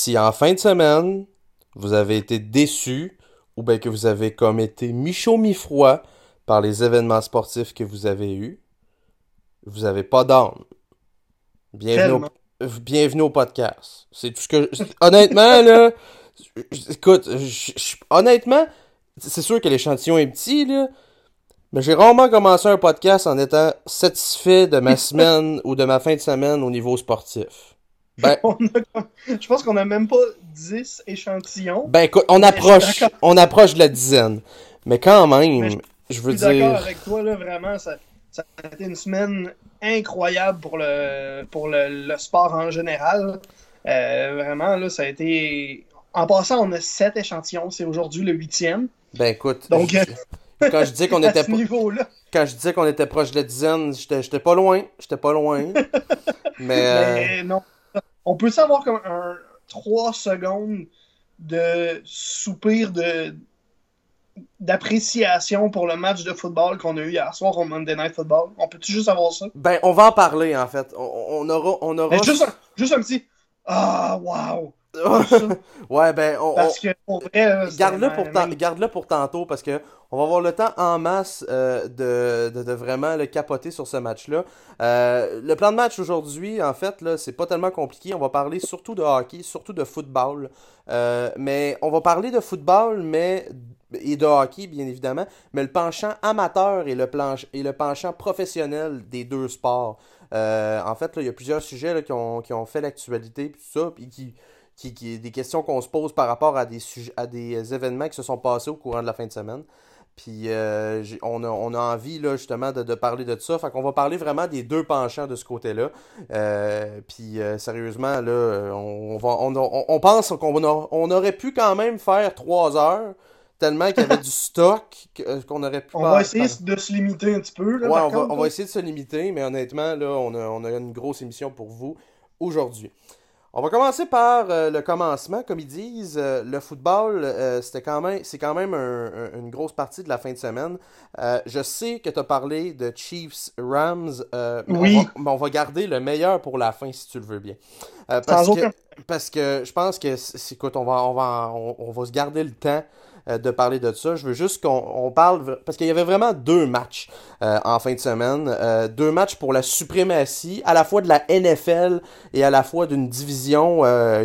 si en fin de semaine, vous avez été déçu ou bien que vous avez comme été mi-chaud, mi-froid par les événements sportifs que vous avez eus, vous avez pas d'âme. Bienvenue au, bienvenue au podcast. C'est tout ce que. Honnêtement, là. Écoute, honnêtement, c'est sûr que l'échantillon est petit, là. Mais j'ai rarement commencé un podcast en étant satisfait de ma semaine ou de ma fin de semaine au niveau sportif. Ben, je pense qu'on a même pas 10 échantillons. Ben écoute, on approche, on approche de la dizaine. Mais quand même, je, veux dire. Je suis d'accord avec toi, là, vraiment, ça, ça, a été une semaine incroyable pour le, pour le, sport en général. Euh, vraiment, là, ça a été. En passant, on a 7 échantillons, c'est aujourd'hui le huitième. Ben écoute. Donc, quand je disais qu'on était quand je disais qu'on était proche de la dizaine, j'étais pas loin, j'étais pas loin. mais, euh, non, on peut savoir comme un 3 secondes de soupir de d'appréciation pour le match de football qu'on a eu hier soir au Monday Night Football. On peut-tu juste avoir ça? Ben, on va en parler, en fait. On, aura... On aura... juste, un, juste un petit... Ah, wow! Ouais, ben, on, parce que pour vrai, garde-le pour, garde pour tantôt parce que on va avoir le temps en masse euh, de, de, vraiment le capoter sur ce match-là. Euh, le plan de match aujourd'hui, en fait, là, c'est pas tellement compliqué. On va parler surtout de hockey, surtout de football. Euh, mais on va parler de football, mais et de hockey, bien évidemment, mais le penchant amateur et le, planche, et le penchant professionnel des deux sports. en fait, il y a plusieurs sujets là, qui, ont, qui ont fait l'actualité, tout ça, puis qui qui, des questions qu'on se pose par rapport à des, à des événements qui se sont passés au courant de la fin de semaine. Puis euh, on, a, on, a, envie là, justement de, parler de ça. Fait qu'on va parler vraiment des deux penchants de ce côté-là. Euh, puis euh, sérieusement, là, on, va, on, on pense qu'on on aurait pu quand même faire trois heures. Tellement qu'il y avait du stock qu'on aurait pu. On va essayer de se limiter un petit peu. Là, ouais, on, va, on va, essayer de se limiter, mais honnêtement, là, on a, on a une grosse émission pour vous aujourd'hui. On va commencer par euh, le commencement, comme ils disent. Euh, le football, euh, c'était quand même, c'est quand même une grosse partie de la fin de semaine. je sais que tu as parlé de Chiefs Rams, oui. on, va, on va, garder le meilleur pour la fin si tu le veux bien. parce, que, parce que je pense que, écoute, on va, on va, on va se garder le temps de parler de ça. Je veux juste qu'on parle, parce qu'il y avait vraiment deux matchs euh, en fin de semaine. Euh, deux matchs pour la suprématie, à la fois de la NFL et à la fois d'une division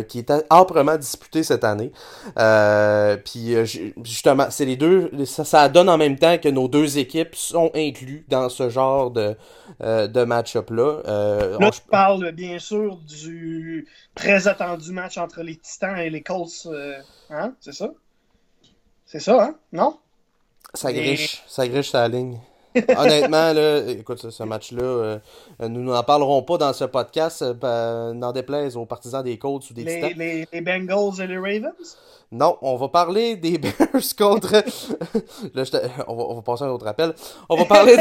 qui est âprement disputée cette année. puis justement, c'est les deux, ça, ça, donne en même temps que nos deux équipes sont inclus dans ce genre de, de match-up-là. Là, je parle bien sûr du très attendu match entre les Titans et les Colts. hein? C'est ça? C'est ça, hein? Non? Ça griche, ça griche sa ligne. Honnêtement, là, écoute, ce match-là, euh, nous n'en parlerons pas dans ce podcast, euh, n'en déplaise aux partisans des Colts ou des les, Les, les, Bengals et les Ravens? Non, on va parler des Bears contre. là, on, va, on, va, passer à un autre appel. On va parler.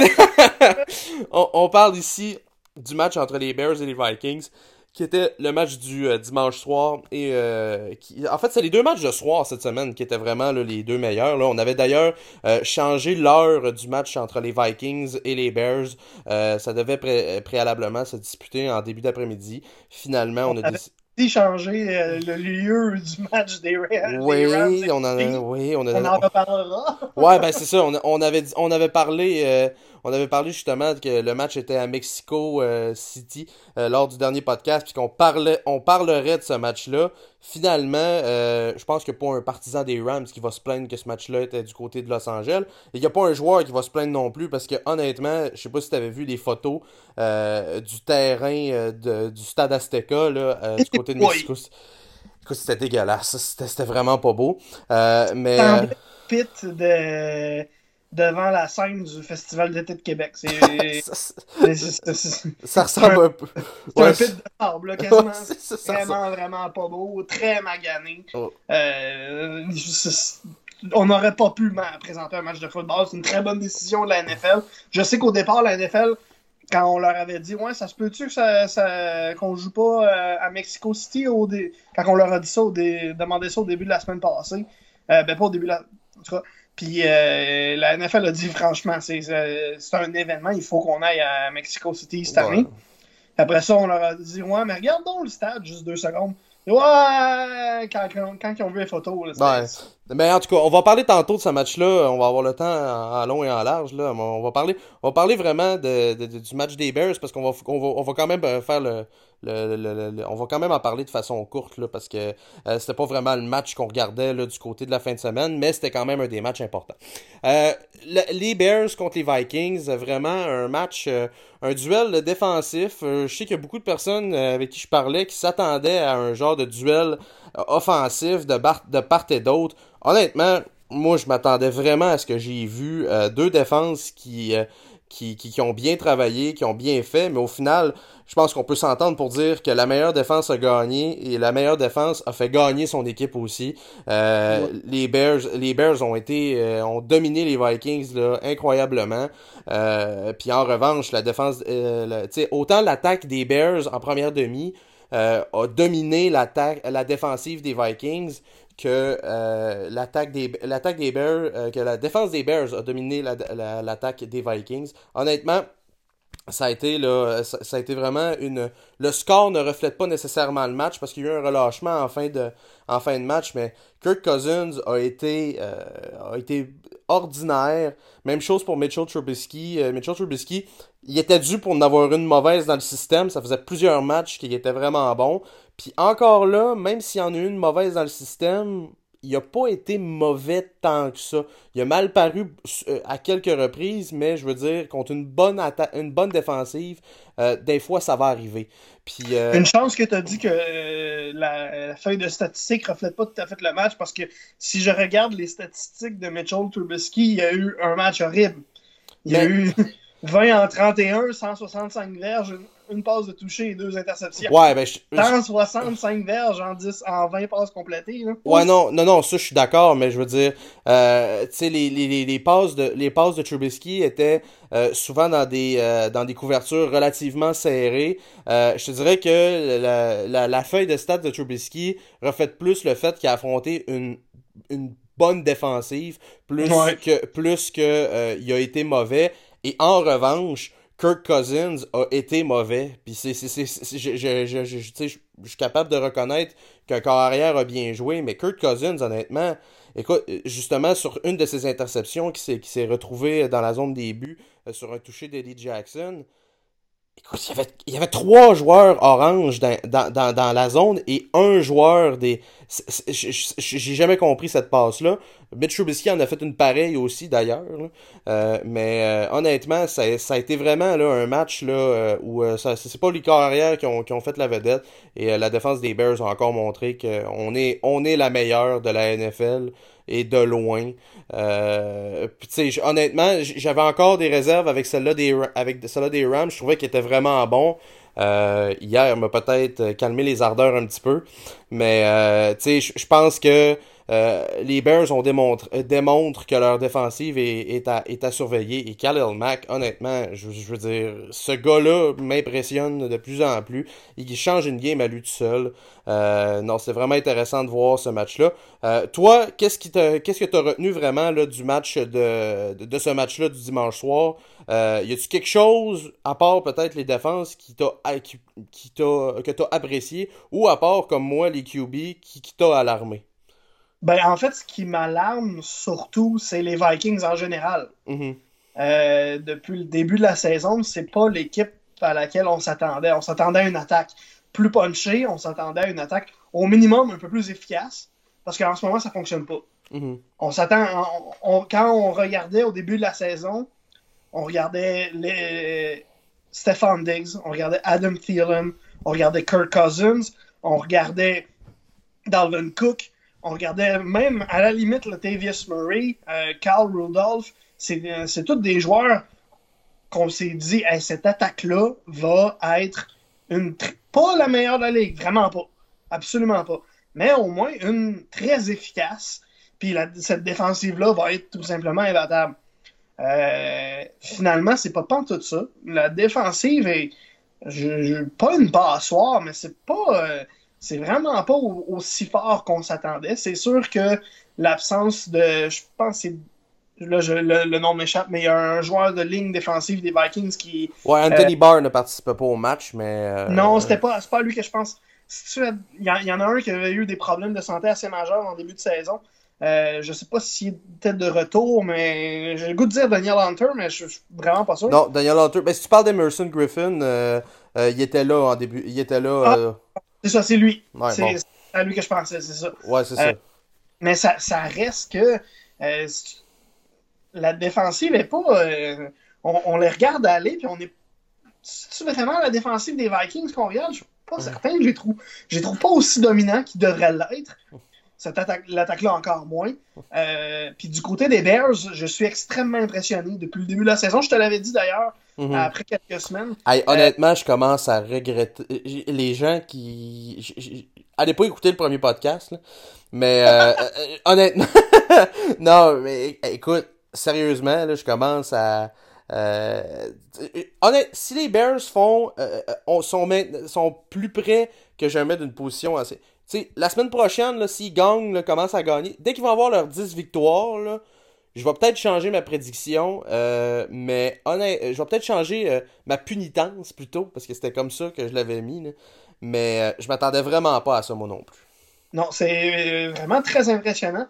on, on parle ici du match entre les Bears et les Vikings qui était le match du euh, dimanche soir. Et euh, qui, en fait, c'est les deux matchs de soir cette semaine qui étaient vraiment les deux meilleurs. Là. On avait d'ailleurs euh, changé l'heure du match entre les Vikings et les Bears. ça devait préalablement se disputer en début d'après-midi. Finalement, on, a décidé changer le lieu du match des, Rams. Oui, on en, oui, on, en reparlera. ouais, ben c'est ça. On, on, avait, on avait parlé on avait parlé justement que le match était à Mexico euh, City euh, lors du dernier podcast, puis qu'on parlait, on parlerait de ce match-là. Finalement, euh, je pense qu'il n'y a pas un partisan des Rams qui va se plaindre que ce match-là était du côté de Los Angeles. Et il n'y a pas un joueur qui va se plaindre non plus, parce que honnêtement, je sais pas si tu avais vu des photos du terrain du stade Azteca là, du côté de Mexico. Écoute, c'était dégueulasse. C'était vraiment pas beau. mais. Pit de devant la scène du Festival d'été de Québec. C'est, ça ressemble un peu. C'est un pit de là, quasiment. vraiment, vraiment pas beau, très magané. Oh. Euh, on n'aurait pas pu présenter un match de football. C'est une très bonne décision de la NFL. Je sais qu'au départ, la NFL, quand on leur avait dit, ouais, ça se peut-tu que ça, ça, qu'on joue pas euh, à Mexico City, au quand on leur a dit ça, au demandé ça au début de la semaine passée, euh, ben pas au début de la. En tout cas, puis euh, la NFL a dit franchement, c'est un événement, il faut qu'on aille à Mexico City cette année. Après ça, on leur a dit Ouais, mais regarde donc le stade, juste deux secondes. Ouais, quand, quand, ils ont vu les photos. Là. Mais en tout cas, on va parler tantôt de ce match-là. On va avoir le temps en, long et en large. Là. On va parler, on va parler vraiment de, du match des Bears parce qu'on va, on va, on va quand même euh, faire le, on va quand même en parler de façon courte là, parce que euh, c'était pas vraiment le match qu'on regardait là, du côté de la fin de semaine, mais c'était quand même un des matchs importants. Euh, les Bears contre les Vikings, vraiment un match, un duel défensif. je sais qu'il y a beaucoup de personnes avec qui je parlais qui s'attendaient à un genre de duel offensif de, de part et d'autre. Honnêtement, moi je m'attendais vraiment à ce que j'ai vu deux défenses qui qui, qui, ont bien travaillé, qui ont bien fait, mais au final, je pense qu'on peut s'entendre pour dire que la meilleure défense a gagné et la meilleure défense a fait gagner son équipe aussi. Euh, Les Bears, les Bears ont été, euh, ont dominé les Vikings là, incroyablement. Euh, puis en revanche, la défense, euh, autant l'attaque des Bears en première demi a dominé l'attaque, la défensive des Vikings que euh, l'attaque des des Bears euh, que la défense des Bears a dominé l'attaque des Vikings. Honnêtement, ça a été là, ça, a été vraiment une le score ne reflète pas nécessairement le match parce qu'il y a eu un relâchement en fin de en fin de match mais Kirk Cousins a été euh, a été ordinaire. Même chose pour Mitchell Trubisky. Mitchell Trubisky il était dû pour en avoir une mauvaise dans le système. Ça faisait plusieurs matchs qu'il était vraiment bon puis encore là, même s'il y en a eu une mauvaise dans le système, il a pas été mauvais tant que ça. Il a mal paru euh, à quelques reprises, mais je veux dire, contre une bonne, une bonne défensive, euh, des fois, ça va arriver. Puis, euh, Une chance que tu as dit que la, feuille de statistiques reflète pas tout à fait le match, parce que si je regarde les statistiques de Mitchell Trubisky, il y a eu un match horrible. Il y a eu 20 en 31, 165 verges, une passe de toucher et deux interceptions. Ouais, ben, je, 165 verges en, 10, en 20 passes complétées. Là. Ouais, non, non, non, ça, je suis d'accord, mais je veux dire, euh, tu sais, les, les, les, passes de, les passes de Trubisky étaient euh, souvent dans des, euh, dans des couvertures relativement serrées. Euh, je te dirais que la, la, la, feuille de stats de Trubisky reflète plus le fait qu'il a affronté une, une bonne défensive, plus que, plus que euh, il a été mauvais. Et en revanche, Kirk Cousins a été mauvais. Puis c'est, je, suis capable de reconnaître qu'un corps arrière a bien joué, mais Kirk Cousins, honnêtement, écoute, justement, sur une de ses interceptions qui s'est, qui s'est retrouvée dans la zone des buts, euh, sur un toucher d'Eddie Jackson, Écoute, il y, avait, il y avait trois joueurs orange dans, dans, dans, dans la zone et un joueur des. J'ai jamais compris cette passe-là. Mitch Trubisky en a fait une pareille aussi d'ailleurs. Euh, mais euh, honnêtement, ça, ça, a été vraiment là, un match là, euh, où euh, c'est pas les carrières qui ont, qui ont fait la vedette. Et la défense des Bears a encore montré qu'on est, on est la meilleure de la NFL et de loin. Euh, honnêtement, j'avais encore des réserves avec celle-là des, avec celle des Rams. Je trouvais qu'il était vraiment bon. Euh, hier m'a peut-être calmé les ardeurs un petit peu. Mais euh, je pense que euh, les Bears ont démontré, euh, démontrent que leur défensive est, est, à, est à surveiller. Et Khalil Mack, honnêtement, je, veux dire, ce gars-là m'impressionne de plus en plus. Il change une game à lui tout seul. Euh, non, c'est vraiment intéressant de voir ce match-là. Euh, toi, qu'est-ce qui qu'est-ce que t'as retenu vraiment là, du match de, de, ce match-là du dimanche soir? Euh, y a-tu quelque chose, à part peut-être les défenses, qui t'a, qui, qui que t'as apprécié, ou à part, comme moi, les QB, qui, qui t'a alarmé? Ben, en fait, ce qui m'alarme surtout, c'est les Vikings en général. Mm-hmm. Euh, depuis le début de la saison, c'est pas l'équipe à laquelle on s'attendait. On s'attendait à une attaque plus punchée, on s'attendait à une attaque au minimum un peu plus efficace, parce qu'en ce moment, ça fonctionne pas. Mm-hmm. On s'attend. quand on regardait au début de la saison, on regardait les Stefan Diggs, on regardait Adam Thielen, on regardait Kirk Cousins, on regardait Dalvin Cook, on regardait même à la limite le Tavius Murray, euh, Carl Rudolph, euh, c'est tous des joueurs qu'on s'est dit cette attaque-là va être une pas la meilleure de la ligue, vraiment pas. Absolument pas. Mais au moins une très efficace. Puis cette défensive-là va être tout simplement imbattable. Euh, finalement, c'est pas pas tout ça. La défensive est je, pas une passoire, mais c'est pas c'est vraiment pas aussi fort qu'on s'attendait. C'est sûr que l'absence de. Je pense c'est. Là, le, nom m'échappe, mais il y a un joueur de ligne défensive des Vikings qui. Ouais, Anthony euh, Barr ne participait pas au match, mais. Euh, non, c'était pas, pas lui que je pense. il y, en a un qui avait eu des problèmes de santé assez majeurs en début de saison. Euh, je sais pas s'il était de retour, mais j'ai le goût de dire Daniel Hunter, mais je, suis vraiment pas sûr. Non, Daniel Hunter. Mais si tu parles d'Emerson Griffin, euh, il était là en début. Il était là. Ah, c'est ça, c'est lui. c'est à lui que je pensais, c'est ça. Ouais, c'est ça. mais ça, ça, reste que la défensive est pas. On, on, les regarde aller, puis on est. C'est vraiment la défensive des Vikings qu'on regarde? Je suis pas certain. Je les trouve, je les trouve pas aussi dominants qu'ils devraient l'être cette l'attaque-là encore moins. Euh, puis du côté des Bears, je suis extrêmement impressionné depuis le début de la saison. Je te l'avais dit d'ailleurs mhm. après quelques semaines. honnêtement, je commence à regretter. Les gens qui. Allez pas écouter le premier podcast, mais euh, euh, honnêtement. non, mais écoute, sérieusement, là, je commence à. honnêtement, si les Bears font, sont, sont plus près que jamais d'une position assez sais, la semaine prochaine, s'ils gagnent, commencent à gagner, dès qu'ils vont avoir leurs 10 victoires, je vais peut-être changer ma prédiction, euh, mais honnêtement, je vais peut-être changer euh, ma punitance plutôt, parce que c'était comme ça que je l'avais mis. Mais euh, je m'attendais vraiment pas à ça, moi non plus. Non, c'est vraiment très impressionnant.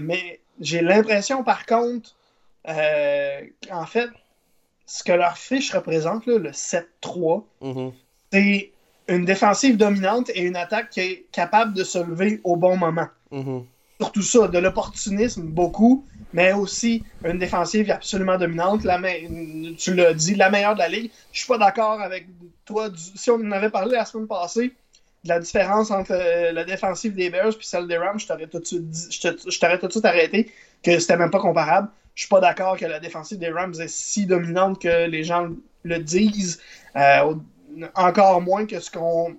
mais j'ai l'impression, par contre, en fait, ce que leur fiche représente, le 7-3, mm-hmm. c'est une défensive dominante et une attaque qui est capable de se lever au bon moment. Mm-hmm. Surtout ça, de l'opportunisme, beaucoup, mais aussi une défensive absolument dominante. La tu l'as dit, la meilleure de la ligue. Je suis pas d'accord avec toi. Si on en avait parlé la semaine passée, de la différence entre euh, la défensive des Bears et celle des Rams, je t'aurais tout, tout, de suite arrêté que c'était même pas comparable. Je suis pas d'accord que la défensive des Rams est si dominante que les gens le disent. Euh, encore moins que ce qu'on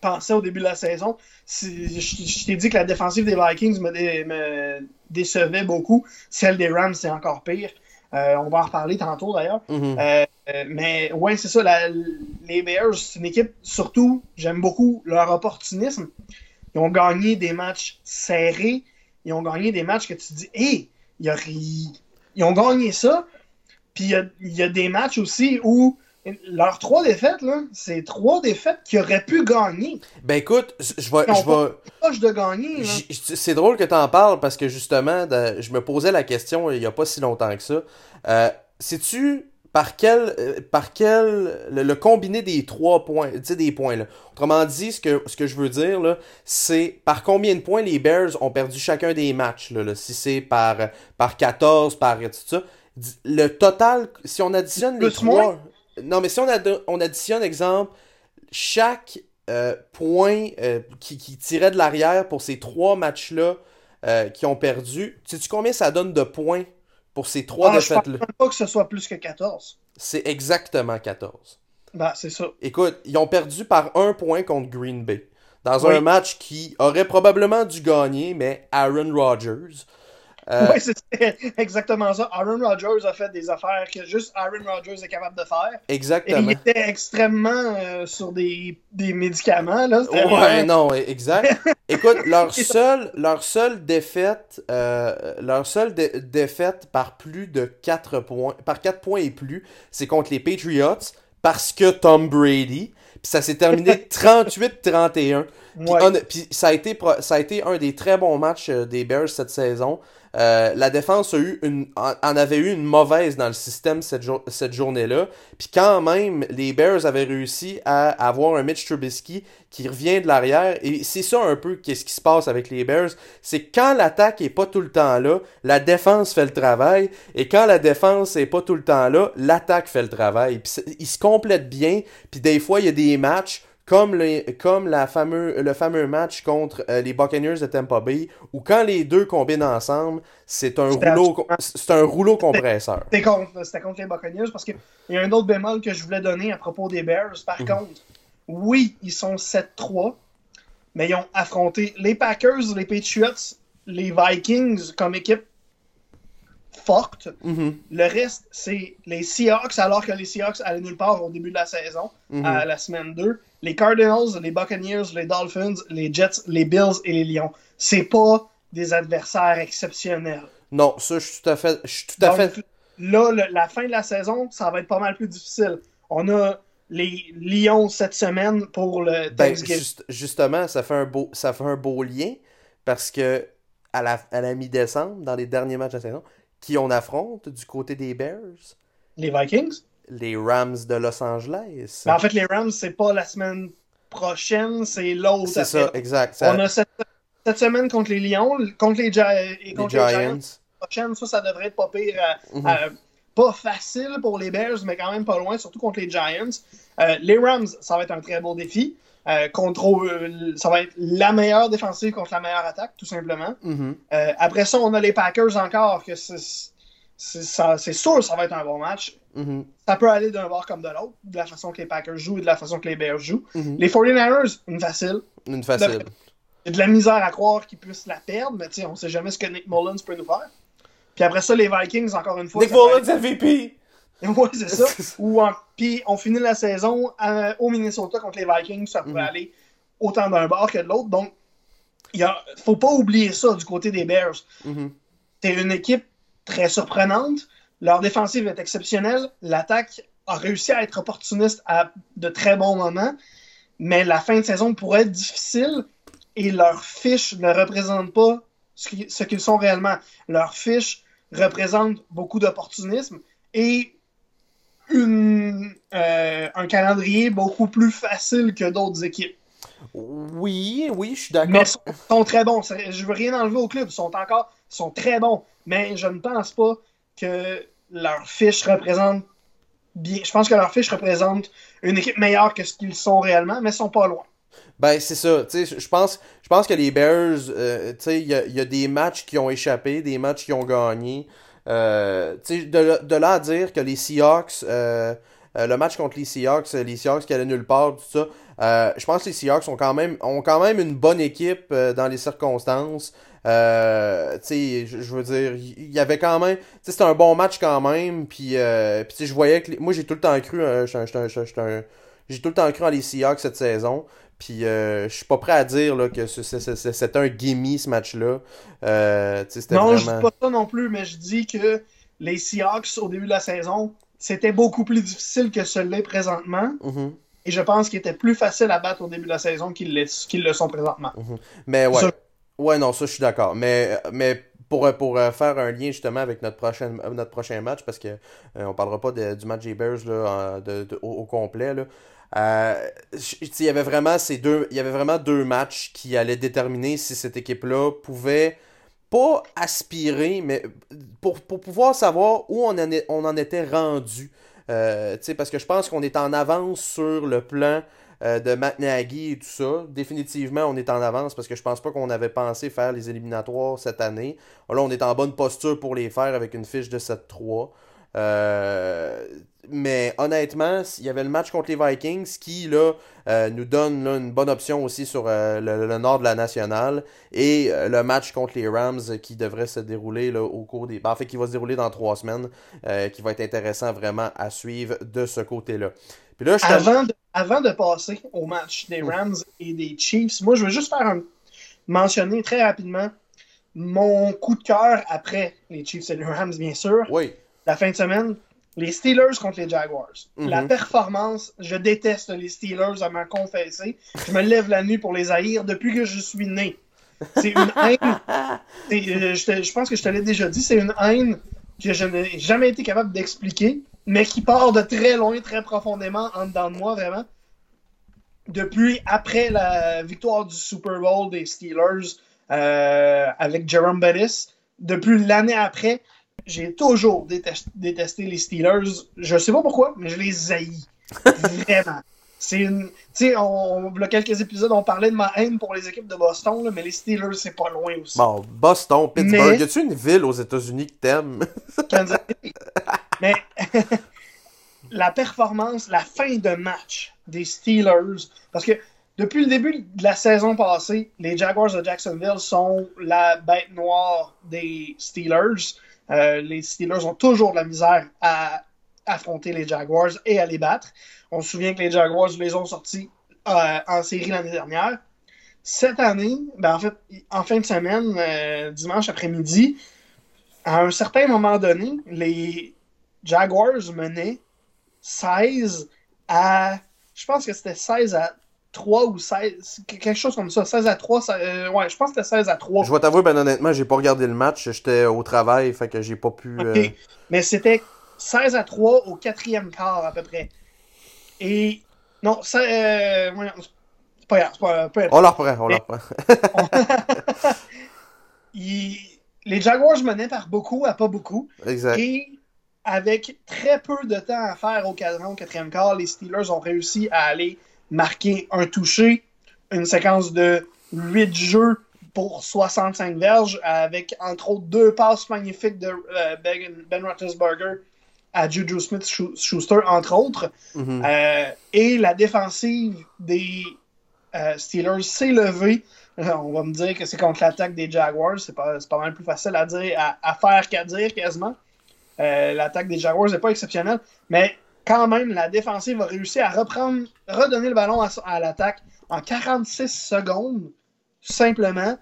pensait au début de la saison. Je, t'ai dit que la défensive des Vikings me, décevait beaucoup. Celle des Rams, c'est encore pire. Euh, on va en reparler tantôt d'ailleurs. Mm-hmm. Euh, mais ouais, c'est ça. les Bears, c'est une équipe, surtout, j'aime beaucoup leur opportunisme. Ils ont gagné des matchs serrés. Ils ont gagné des matchs que tu te dis, hé, ils, ils ont gagné ça. Puis il y a, des matchs aussi où leurs trois défaites, là, c'est trois défaites qui auraient pu gagner. Ben écoute, je vais. Je vais... de gagner. C'est drôle que tu en parles parce que justement, je me posais la question il n'y a pas si longtemps que ça. Euh, Sais-tu par quel, euh, par quel le, combiné des trois points, tu sais, des points là? Autrement dit, ce que, ce que je veux dire là, c'est par combien de points les Bears ont perdu chacun des matchs là, si c'est par par 14, par tout ça. Le total, si on additionne les trois, non, mais si on, on additionne, exemple, chaque euh, point euh, qui, tirait de l'arrière pour ces trois matchs-là euh, qui ont perdu, sais-tu combien ça donne de points pour ces trois défaites-là? Je pense pas que ce soit plus que 14. C'est exactement 14. Bah, c'est ça. Écoute, ils ont perdu par un point contre Green Bay. Dans un match qui aurait probablement dû gagner, mais Aaron Rodgers euh, oui, c'est exactement ça. Aaron Rodgers a fait des affaires que juste Aaron Rodgers est capable de faire. Exactement. Et il était extrêmement euh, sur des, des, médicaments. Là. Ouais, non, exact. Écoute, leur seule, leur seule défaite, euh, leur seule défaite par plus de 4 points, par 4 points et plus, c'est contre les Patriots parce que Tom Brady. Puis ça s'est terminé 38-31. Puis, ça, a été, ça a été un des très bons matchs des Bears cette saison. Euh, la défense a eu une, en avait eu une mauvaise dans le système cette, journée-là. Puis quand même, les Bears avaient réussi à avoir un Mitch Trubisky qui revient de l'arrière. Et c'est ça un peu qu'est-ce qui se passe avec les Bears. C'est quand l'attaque est pas tout le temps là, la défense fait le travail. Et quand la défense est pas tout le temps là, l'attaque fait le travail. Puis ils se complètent bien. Puis des fois, il y a des matchs comme, les, comme la fameux, le fameux match contre euh, les Buccaneers de Tampa Bay, où quand les deux combinent ensemble, c'est un, rouleau, c'est un rouleau compresseur. C'était contre, contre, les Buccaneers parce qu'il y a un autre bémol que je voulais donner à propos des Bears. Par mhm. contre, oui, ils sont 7-3, mais ils ont affronté les Packers, les Patriots, les Vikings comme équipe forte. Mhm. Le reste, c'est les Seahawks, alors que les Seahawks allaient nulle part au début de la saison, mhm. à la semaine 2. Les Cardinals, les Buccaneers, les Dolphins, les Jets, les Bills et les Lions. C'est pas des adversaires exceptionnels. Non, ça, je suis tout à fait. Je suis tout à fait... Là, la fin de la saison, ça va être pas mal plus difficile. On a les Lions cette semaine pour le ben, justement, ça fait, un beau, ça fait un beau lien parce que à la, à la mi-décembre, dans les derniers matchs de la saison, qui on affronte du côté des Bears? Les Vikings? Les Rams de Los Angeles. Ben, en fait, les Rams, c'est pas la semaine prochaine, c'est l'autre. C'est ça, exact. On a cette, semaine contre les Lions, contre les, et contre les Giants. prochaine, ça, ça devrait être pas pire. Euh, mhm. euh, pas facile pour les Bears, mais quand même pas loin, surtout contre les Giants. Euh, les Rams, ça va être un très beau défi. Contre, ça va être la meilleure défensive contre la meilleure attaque, tout simplement. Mhm. après ça, on a les Packers encore, que c'est sûr ça va être un bon match. Mhm. Ça peut aller d'un bord comme de l'autre, de la façon que les Packers jouent et de la façon que les Bears jouent. Les 49ers, une facile. Une facile. J'ai de la misère à croire qu'ils puissent la perdre, mais on sait jamais ce que Nick Mullins peut nous faire. Puis après ça, les Vikings, encore une fois. Nick Mullins MVP! Oui, c'est ça. Ou Puis on finit la saison euh, au Minnesota contre les Vikings, ça peut mhm. aller autant d'un bord que de l'autre. Donc, il a... faut pas oublier ça du côté des Bears. Mhm. C'est une équipe très surprenante. Leur défensive est exceptionnelle. L'attaque a réussi à être opportuniste à de très bons moments. Mais la fin de saison pourrait être difficile et leurs fiches ne représentent pas ce qu'ils sont réellement. Leurs fiches représentent beaucoup d'opportunisme et une, euh, un calendrier beaucoup plus facile que d'autres équipes. Oui, oui, je suis d'accord. Mais ils sont, très bons. Je veux rien enlever au club. Ils sont encore sont très bons. Mais je ne pense pas que leurs fiches représentent bien. Je pense que leurs fiches représentent une équipe meilleure que ce qu'ils sont réellement, mais ils sont pas loin. Ben, c'est ça. Je pense, je pense que les Bears, euh, il y y a, des matchs qui ont échappé, des matchs qui ont gagné. Euh, de, là à dire que les Seahawks, euh, euh, le match contre les Seahawks, les Seahawks qui allaient nulle part, tout ça, je pense que les Seahawks ont quand même, ont quand même une bonne équipe dans les circonstances. je, veux dire, il y avait quand même, c'était un bon match quand même. Puis je voyais que, moi j'ai tout le temps cru, j'ai tout le temps cru en les Seahawks cette saison. Puis euh, je suis pas prêt à dire là, que c'est un gimme ce match-là. Euh, non, je dis pas ça non plus, mais je dis que les Seahawks au début de la saison, c'était beaucoup plus difficile que ce l'est présentement. Mm-hmm. Et je pense qu'il était plus facile à battre au début de la saison qu'ils le sont présentement. Mm-hmm. Mais ouais. Ouais, non, ça je suis d'accord. Mais, mais pour, pour euh, faire un lien justement avec notre prochain, notre prochain match, parce que euh, on parlera pas du match des Bears là, au, au, complet. Là. Il y avait vraiment deux, matchs qui allaient déterminer si cette équipe-là pouvait pas aspirer, mais pour, pouvoir savoir où on en, était rendu. Euh, parce que je pense qu'on est en avance sur le plan euh, de Matt et tout ça. Définitivement, on est en avance parce que je pense pas qu'on avait pensé faire les éliminatoires cette année. Là, on est en bonne posture pour les faire avec une fiche de 7-3. Euh, mais honnêtement, il y avait le match contre les Vikings qui là, euh, nous donne une bonne option aussi sur euh, le, nord de la nationale. Et le match contre les Rams qui devrait se dérouler là, au cours des. Ben, en fait, qui va se dérouler dans trois semaines, qui va être intéressant vraiment à suivre de ce côté-là. Puis là avant, de, avant de passer au match des Rams et des Chiefs, moi je veux juste faire un, mentionner très rapidement mon coup de cœur après les Chiefs et les Rams, bien sûr. Oui la fin de semaine, les Steelers contre les Jaguars. La mhm. performance, je déteste les Steelers à m'en confesser. Je me lève la nuit pour les haïr depuis que je suis né. C'est une haine. Euh, je, pense que je te l'ai déjà dit, c'est une haine que je n'ai jamais été capable d'expliquer, mais qui part de très loin, très profondément en dedans de moi, vraiment. Depuis après la victoire du Super Bowl des Steelers euh, avec Jerome Bettis, depuis l'année après, j'ai toujours détesté, les Steelers. Je sais pas pourquoi, mais je les haïs. Vraiment. C'est une. Tu sais, on, a quelques épisodes, on parlait de ma haine pour les équipes de Boston, mais les Steelers, c'est pas loin aussi. Bon, Boston, Pittsburgh. Mais... Y a-tu une ville aux États-Unis que t'aimes? mais la performance, la fin de match des Steelers, parce que depuis le début de la saison passée, les Jaguars de Jacksonville sont la bête noire des Steelers. Euh, les Steelers ont toujours de la misère à affronter les Jaguars et à les battre. On se souvient que les Jaguars les ont sortis euh, en série l'année dernière. Cette année, ben en fait, en fin de semaine, euh, dimanche après-midi, à un certain moment donné, les Jaguars menaient 16 à. Je pense que c'était 16 à 3 ou 16, quelque chose comme ça. 16 à 3, euh, ouais, je pense que c'était 16 à 3. Je vais t'avouer, ben honnêtement, j'ai pas regardé le match. J'étais au travail, fait que j'ai pas pu. Euh, Mais c'était 16 à 3 au quatrième quart à peu près. Et. Non, ça. Euh... c'est pas grave, c'est pas, On leur reprend, on leur reprend. Les Jaguars menaient par beaucoup à pas beaucoup. Exact. Et avec très peu de temps à faire au cadran, au quatrième quart, les Steelers ont réussi à aller marquer un touché, une séquence de 8 jeux pour 65 verges, avec entre autres deux passes magnifiques de euh, Ben, Roethlisberger à Juju Smith-Schuster, entre autres. Mm-hmm. Euh, et la défensive des euh, Steelers s'est levée. On va me dire que c'est contre l'attaque des Jaguars. C'est pas, pas mal plus facile à dire, à faire qu'à dire quasiment. Euh, l'attaque des Jaguars n'est pas exceptionnelle, mais quand même, la défensive a réussi à reprendre, redonner le ballon à, l'attaque en 46 secondes, simplement,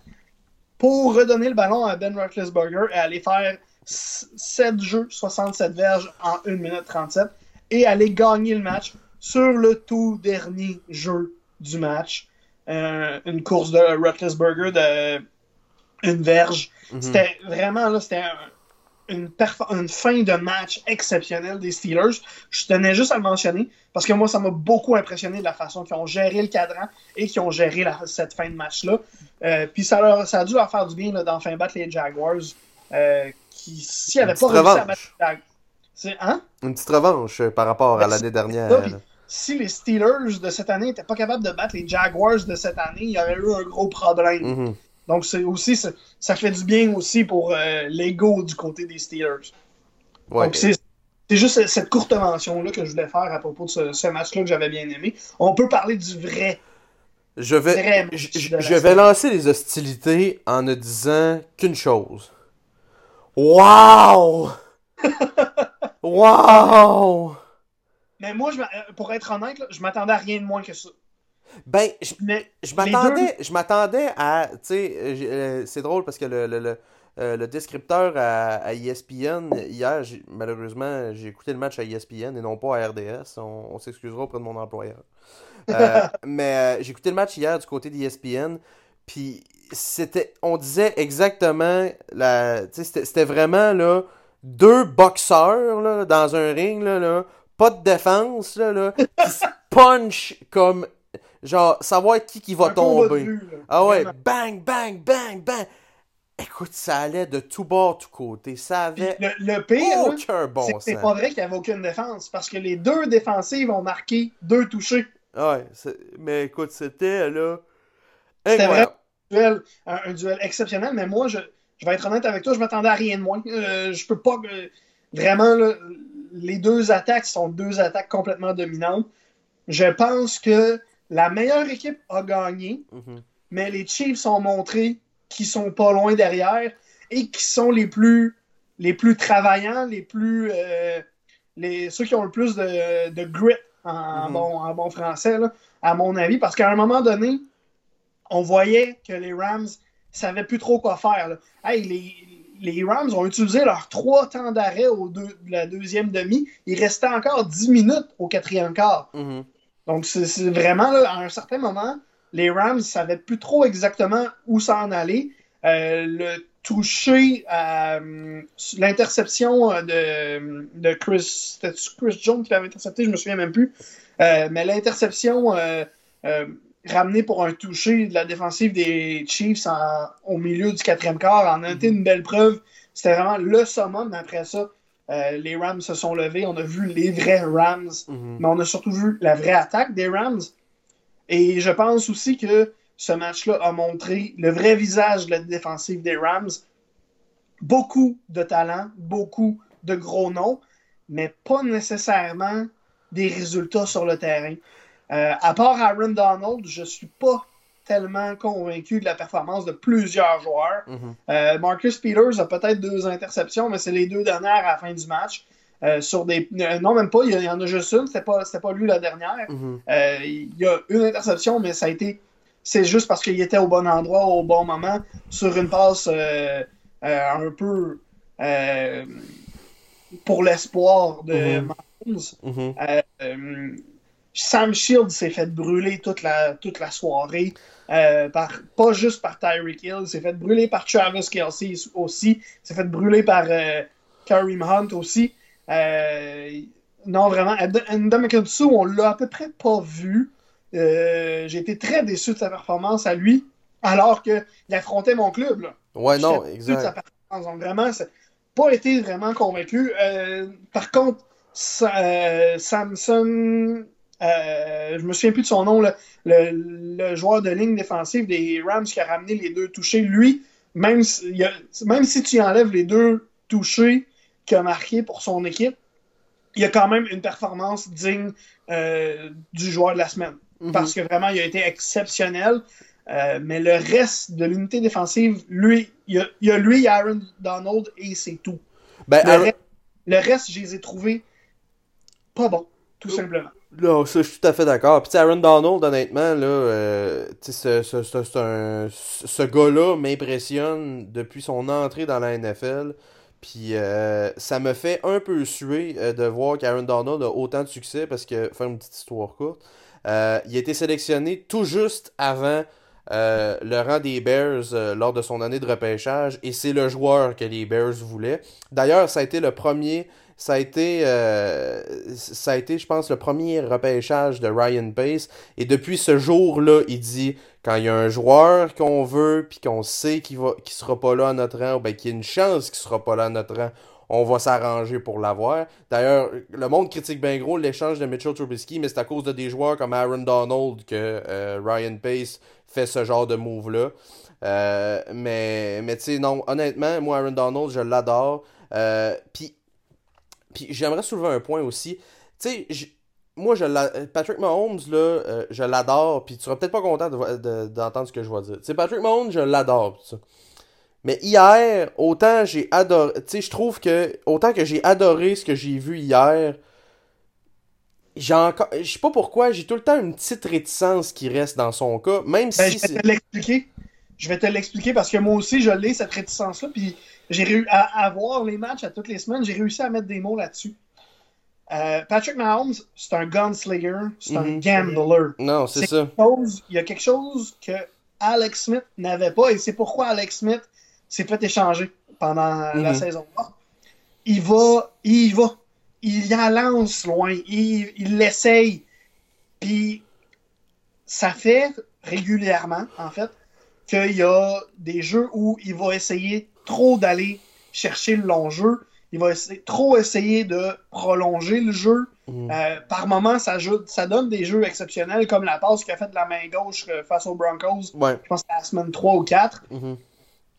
pour redonner le ballon à Ben Roethlisberger et aller faire 7 jeux, 67 verges en 1 minute 37 et aller gagner le match sur le tout dernier jeu du match. Euh, une course de Roethlisberger de une verge. Mm-hmm. C'était vraiment là, c'était un, une, une, fin de match exceptionnelle des Steelers. Je tenais juste à le mentionner parce que moi, ça m'a beaucoup impressionné de la façon qu'ils ont géré le cadran et qu'ils ont géré cette fin de match-là. Euh, puis ça, leur, ça a dû leur faire du bien d'enfin battre les Jaguars euh, qui, s'ils n'avaient pas réussi à battre les Jaguars. Hein? Une petite revanche euh, par rapport à l'année dernière. si les Steelers de cette année n'étaient pas capables de battre les Jaguars de cette année, il y aurait eu un gros problème. Mm-hmm. Donc, c'est aussi, ça, fait du bien aussi pour euh, l'ego du côté des Steelers. Ouais. Donc, c'est juste cette courte mention-là que je voulais faire à propos de ce, match-là que j'avais bien aimé. On peut parler du vrai. Je vais, je, vais lancer les hostilités en ne disant qu'une chose. Wow! wow! Mais moi, je, pour être honnête, je m'attendais à rien de moins que ça. Ben, je, je m'attendais, je m'attendais à, tu sais, euh, c'est drôle parce que le, le, le, euh, descripteur à, ESPN hier, malheureusement, j'ai écouté le match à ESPN et non pas à RDS. On, s'excusera auprès de mon employeur. Euh, mais j'ai écouté le match hier du côté d'ESPN, puis c'était, on disait exactement la, c'était vraiment là deux boxeurs là, dans un ring là, là pas de défense là, là qui se punch comme Genre, savoir qui qui va tomber. ah ouais, bang, bang, bang, bang. Écoute, ça allait de tout bord, tout côté. Ça avait le, le pire, aucun bon c'est pas vrai qu'il n'y avait aucune défense, parce que les deux défensives ont marqué deux touchés. Ouais, mais écoute, c'était là. C'était vraiment un duel, un, duel, exceptionnel, mais moi, je, je, vais être honnête avec toi, je m'attendais à rien de moins. Euh, je peux pas. Euh, vraiment, là, les deux attaques sont deux attaques complètement dominantes. Je pense que la meilleure équipe a gagné, mhm. mais les Chiefs ont montré qu'ils sont pas loin derrière et qui sont les plus, les plus travaillants, les plus. Euh, les, ceux qui ont le plus de, de grit en, mhm. bon, en bon français, à mon avis, parce qu'à un moment donné, on voyait que les Rams savaient plus trop quoi faire. Hey, les, les Rams ont utilisé leurs trois temps d'arrêt au de la deuxième demi. Il restait encore dix minutes au quatrième quart. Mhm. Donc, c'est vraiment, à un certain moment, les Rams ne savaient plus trop exactement où s'en aller. Euh, le toucher à euh, l'interception de, de Chris, Chris Jones qui l'avait intercepté, je me souviens même plus. Euh, mais l'interception ramenée pour un toucher de la défensive des Chiefs au milieu du quatrième quart en a été une belle preuve. C'était vraiment le summum. Après ça, euh, les Rams se sont levés, on a vu les vrais Rams, mhm. mais on a surtout vu la vraie attaque des Rams. Et je pense aussi que ce match-là a montré le vrai visage de la défensive des Rams. Beaucoup de talent, beaucoup de gros noms, mais pas nécessairement des résultats sur le terrain. Euh, à part Aaron Donald, je suis pas tellement convaincu de la performance de plusieurs joueurs. Mhm. Euh, Marcus Peters a peut-être deux interceptions, mais c'est les deux dernières à la fin du match. Euh, sur des euh, non même pas il y, en a juste une c'était pas pas lui la dernière mhm. il y a une interception mais ça a été c'est juste parce qu'il était au bon endroit au bon moment sur une passe un peu pour l'espoir de. Mahomes Sam Shield s'est fait brûler toute la, toute la soirée. Euh, par, pas juste par Tyreek Hill, s'est fait brûler par Travis Kelsey aussi, s'est fait brûler par euh, Kareem Hunt aussi. Euh, non, vraiment, Ndamukong on l'a à peu près pas vu. J'ai été très déçu de sa performance à lui, alors qu'il affrontait mon club. Là. Ouais, non, exact. De sa performance. Donc, vraiment, pas été vraiment convaincu. par contre, Samson euh, je me souviens plus de son nom, le, joueur de ligne défensive des Rams qui a ramené les deux touchés. Lui, même, même si tu enlèves les deux touchés qu'il a marqué pour son équipe, il a quand même une performance digne euh, du joueur de la semaine. Mhm. Parce que vraiment, il a été exceptionnel. Euh, mais le reste de l'unité défensive, lui, il y, a, lui, Aaron Donald et c'est tout. Ben, le, reste, le, reste, je les ai trouvés pas bons, tout simplement. Là, ça, je suis tout à fait d'accord. Puis Aaron Donald, honnêtement, là, euh, ce, ce, ce gars-là m'impressionne depuis son entrée dans la NFL. Puis euh, ça me fait un peu suer euh, de voir qu'Aaron Donald a autant de succès parce que, faire une petite histoire courte, il a été sélectionné tout juste avant le rang des Bears lors de son année de repêchage et c'est le joueur que les Bears voulaient. D'ailleurs, ça a été le premier ça a été, euh, ça a été, je pense, le premier repêchage de Ryan Pace. Et depuis ce jour-là, il dit quand il y a un joueur qu'on veut, puis qu'on sait qu'il va, qu'il sera pas là à notre rang, ou ben qu'il y a une chance qu'il sera pas là à notre rang, on va s'arranger pour l'avoir. D'ailleurs, le monde critique bien gros l'échange de Mitchell Trubisky, mais c'est à cause de des joueurs comme Aaron Donald que euh, Ryan Pace fait ce genre de move-là. Euh, mais, mais tu sais, non, honnêtement, moi, Aaron Donald, je l'adore. Puis puis j'aimerais soulever un point aussi. Tu sais, moi, je Patrick Mahomes, là, euh, je l'adore, puis tu seras peut-être pas content d'entendre ce que je vais dire. Tu sais, Patrick Mahomes, je l'adore, ça. Mais hier, autant j'ai adoré. Tu sais, je trouve que. Autant que j'ai adoré ce que j'ai vu hier. J'ai encore. Je sais pas pourquoi, j'ai tout le temps une petite réticence qui reste dans son cas. Même ben, si. Je vais te l'expliquer. Je vais te l'expliquer parce que moi aussi, je l'ai, cette réticence-là. Puis j'ai réussi à, voir les matchs à toutes les semaines, j'ai réussi à mettre des mots là-dessus. Euh, Patrick Mahomes, c'est un gunslinger, c'est un mhm. gambler. Non, c'est ça. il y a quelque chose que Alex Smith n'avait pas et c'est pourquoi Alex Smith s'est fait échanger pendant la mhm. saison. Il va, il va, il y a lance loin, il l'essaye. Puis ça fait régulièrement, en fait, qu'il y a des jeux où il va essayer trop d'aller chercher le long jeu. Il va essayer, trop essayer de prolonger le jeu. Mm. Euh, par moment, ça, ça donne des jeux exceptionnels, comme la passe qu'il a faite de la main gauche euh, face aux Broncos. Je pense que la semaine 3 ou 4. Mm-hmm.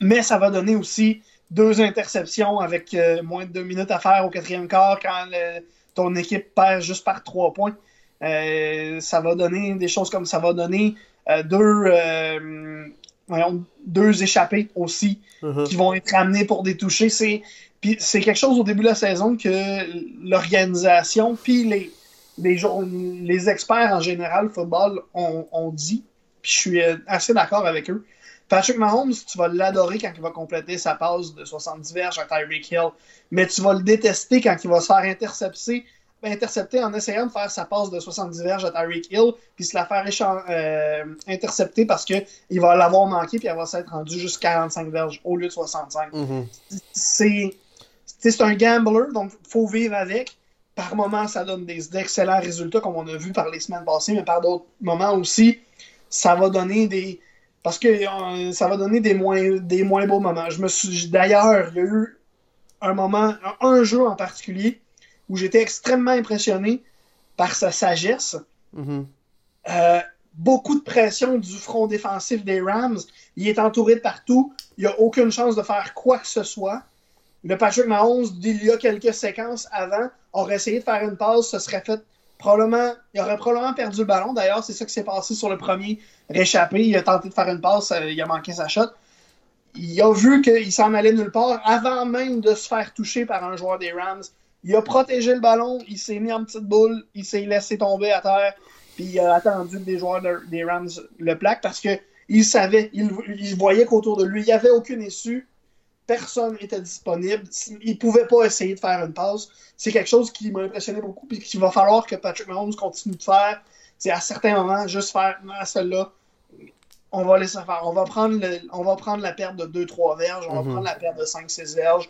Mais ça va donner aussi deux interceptions avec euh, moins de deux minutes à faire au quatrième quart quand ton équipe perd juste par trois points. ça va donner des choses comme ça va donner deux deux échappés aussi uh-huh. qui vont être amenés pour des touchés. C'est, c'est quelque chose au début de la saison que l'organisation, puis les, les, les experts en général, football, ont, dit. Puis je suis assez d'accord avec eux. Patrick Mahomes, tu vas l'adorer quand il va compléter sa passe de 70 verges à Tyreek Hill, mais tu vas le détester quand il va se faire intercepter intercepter en essayant de faire sa passe de 70 verges à Tyreek Hill, puis se la faire euh, intercepter parce qu'il va l'avoir manqué, puis elle va s'être rendue juste 45 verges au lieu de 65. Mm-hmm. C'est un gambler, donc il faut vivre avec. Par moments, ça donne des excellents résultats, comme on a vu par les semaines passées, mais par d'autres moments aussi, ça va donner des. Parce que euh, ça va donner des moins, des moins beaux moments. Je me suis. D'ailleurs, il y a eu un moment, un jeu en particulier où j'étais extrêmement impressionné par sa sagesse. Mm-hmm. Euh, beaucoup de pression du front défensif des Rams. Il est entouré de partout. Il n'a aucune chance de faire quoi que ce soit. Le Patrick Mahomes, d'il y a quelques séquences avant, aurait essayé de faire une passe, ce serait fait probablement. Il aurait probablement perdu le ballon. D'ailleurs, c'est ça qui s'est passé sur le premier réchappé. Il a tenté de faire une passe, euh, il a manqué sa shot. Il a vu qu'il s'en allait nulle part avant même de se faire toucher par un joueur des Rams. Il a protégé le ballon, il s'est mis en petite boule, il s'est laissé tomber à terre, puis il a attendu que des joueurs des Rams le plaquent parce que il savait, il, voyait qu'autour de lui, il n'y avait aucune issue. personne était disponible. Il ne pouvait pas essayer de faire une pause. C'est quelque chose qui m'a impressionné beaucoup et qu'il va falloir que Patrick Mahomes continue de faire. C'est à certains moments, juste faire à celle-là, on va laisser faire. On va prendre, on va prendre la perte de 2-3 verges, on va mhm. prendre la perte de 5-6 verges,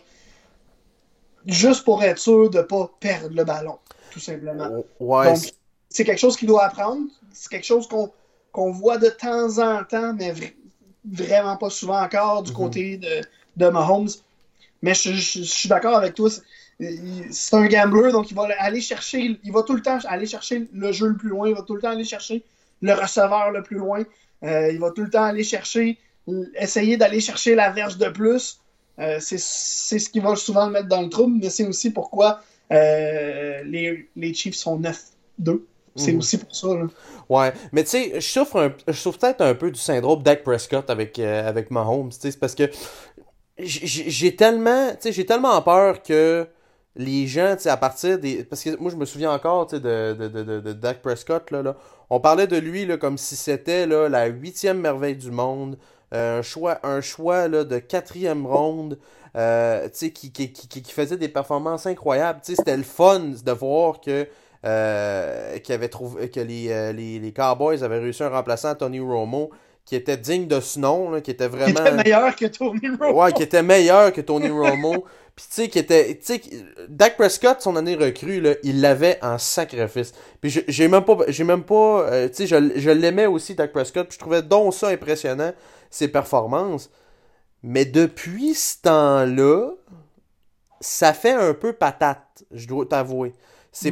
juste pour être sûr de ne pas perdre le ballon, tout simplement. Ouais, Donc, c'est quelque chose qu'il doit apprendre. C'est quelque chose qu'on voit de temps en temps, mais vraiment pas souvent encore du mhm. côté de, de Mahomes. Mais je, suis d'accord avec toi. C'est un gambler, donc il va aller chercher, il va tout le temps aller chercher le jeu le plus loin, il va tout le temps aller chercher le receveur le plus loin, euh, il va tout le temps aller chercher, essayer d'aller chercher la verge de plus. Euh, c'est ce qui va souvent le mettre dans le trouble, mais c'est aussi pourquoi euh, les, les Chiefs sont 9-2. C'est mhm. aussi pour ça. Là. Ouais, mais tu sais, je souffre, souffre peut-être un peu du syndrome Dak Prescott avec, avec Mahomes. C'est parce que j'ai tellement, j'ai tellement peur que les gens, à partir des. Parce que moi, je me souviens encore de, de, de, de, Dak Prescott. Là, là. On parlait de lui là, comme si c'était la huitième merveille du monde. Euh, un choix, un choix là, de quatrième ronde. Euh, qui, qui, qui, qui, faisait des performances incroyables. C'était le fun de voir que, euh, avait trouvé, que les, les, les, Cowboys avaient réussi un remplaçant Tony Romo qui était digne de ce nom, qui était vraiment. Qui était meilleur que Tony Romo. Ouais, qui était meilleur que Tony Romo. Puis tu sais, qui était. Tu sais, Dak Prescott, son année recrue, là, il l'avait en sacrifice. Puis j'ai même pas. J'ai même pas. Euh, tu sais, je, je l'aimais aussi, Dak Prescott. Puis je trouvais donc ça impressionnant, ses performances. Mais depuis ce temps-là, ça fait un peu patate, je dois t'avouer.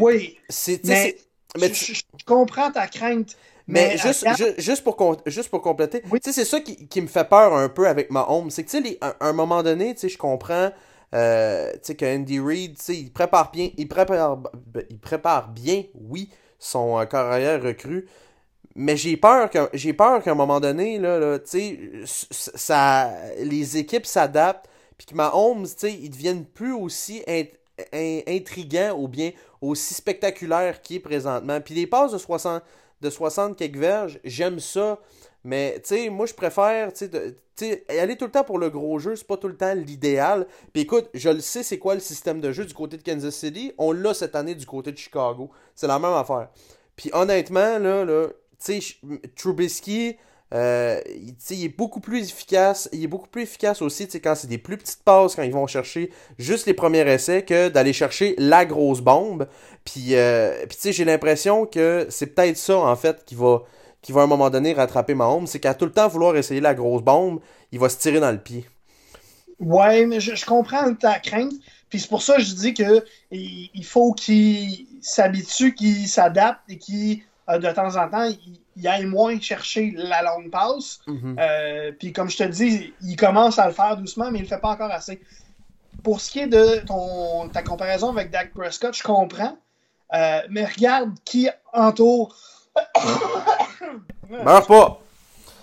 Oui. mais, mais je comprends ta crainte. Mais, juste, juste, pour, juste pour compléter, c'est ça qui, qui, me fait peur un peu avec Mahomes. C'est que, tu sais, à un moment donné, je comprends euh, que Andy Reid, il prépare bien, il prépare, ben, il prépare bien, oui, son euh, carrière recrue. Mais j'ai peur que j'ai peur qu'à un moment donné, là, ça, les équipes s'adaptent, puis que Mahomes, ils deviennent plus aussi intrigants ou bien aussi spectaculaires qu'il est présentement. Puis les passes de 60, de 60 quelques verges, j'aime ça. Mais, tu sais, moi, je préfère, tu sais, aller tout le temps pour le gros jeu, c'est pas tout le temps l'idéal. Puis écoute, je le sais, c'est quoi le système de jeu du côté de Kansas City. On l'a cette année du côté de Chicago. C'est la même affaire. Puis honnêtement, là, là tu sais, Trubisky, euh, il est beaucoup plus efficace. Il est beaucoup plus efficace aussi quand c'est des plus petites passes, quand ils vont chercher juste les premiers essais, que d'aller chercher la grosse bombe. Puis, euh, puis j'ai l'impression que c'est peut-être ça, en fait, qui va, qui va à un moment donné rattraper Mahomes. C'est qu'à tout le temps vouloir essayer la grosse bombe, il va se tirer dans le pied. Ouais, mais je, comprends ta crainte. Puis c'est pour ça que je dis que il, faut qu'il s'habitue, qu'il s'adapte et qu'il, euh, de temps en temps, il, aille moins chercher la longue passe. Mm-hmm. Euh, puis comme je te dis, il commence à le faire doucement, mais il le fait pas encore assez. Pour ce qui est de ton, ta comparaison avec Dak Prescott, je comprends. Euh, mais regarde qui entoure. Meurs pas!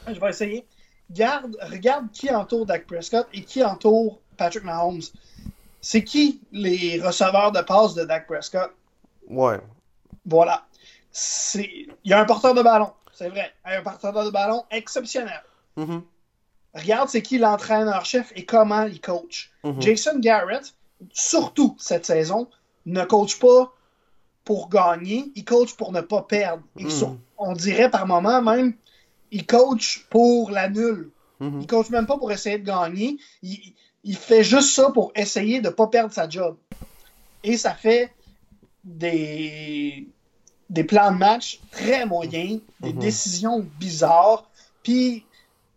Je vais essayer. Garde, regarde qui entoure Dak Prescott et qui entoure Patrick Mahomes. C'est qui les receveurs de passe de Dak Prescott? Ouais. Voilà. Il y a un porteur de ballon, c'est vrai. Un porteur de ballon exceptionnel. Mm-hmm. Regarde c'est qui l'entraîneur-chef et comment il coach. Mm-hmm. Jason Garrett, surtout cette saison, ne coach pas pour gagner, il coach pour ne pas perdre. Hmm. on dirait par moment même, il coach pour la nulle. Il coach même pas pour essayer de gagner. Il, fait juste ça pour essayer de ne pas perdre sa job. Et ça fait des, des plans de match très moyens, des hmm. décisions bizarres. Puis,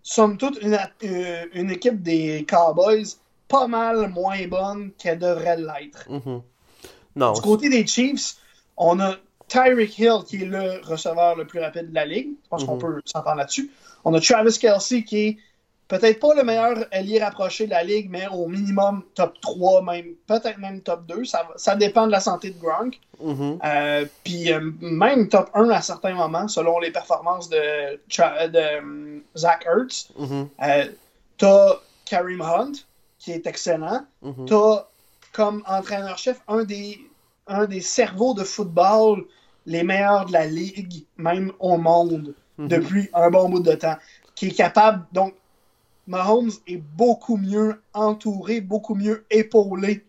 somme toute, une, euh, une, équipe des Cowboys pas mal moins bonne qu'elle devrait l'être. Du côté des Chiefs, on a Tyreek Hill, qui est le receveur le plus rapide de la ligue. Je pense qu'on mhm. peut s'entendre là-dessus. On a Travis Kelsey, qui est peut-être pas le meilleur allié rapproché de la ligue, mais au minimum top 3, même peut-être même top 2. Ça, ça dépend de la santé de Gronk. Mhm. Euh, puis euh, même top 1 à certains moments, selon les performances de, de um, Zach Ertz. Mhm. Euh, t'as Kareem Hunt, qui est excellent. T'as comme entraîneur-chef un des un des cerveaux de football les meilleurs de la ligue, même au monde, depuis un bon bout de temps, qui est capable, donc, Mahomes est beaucoup mieux entouré, beaucoup mieux épaulé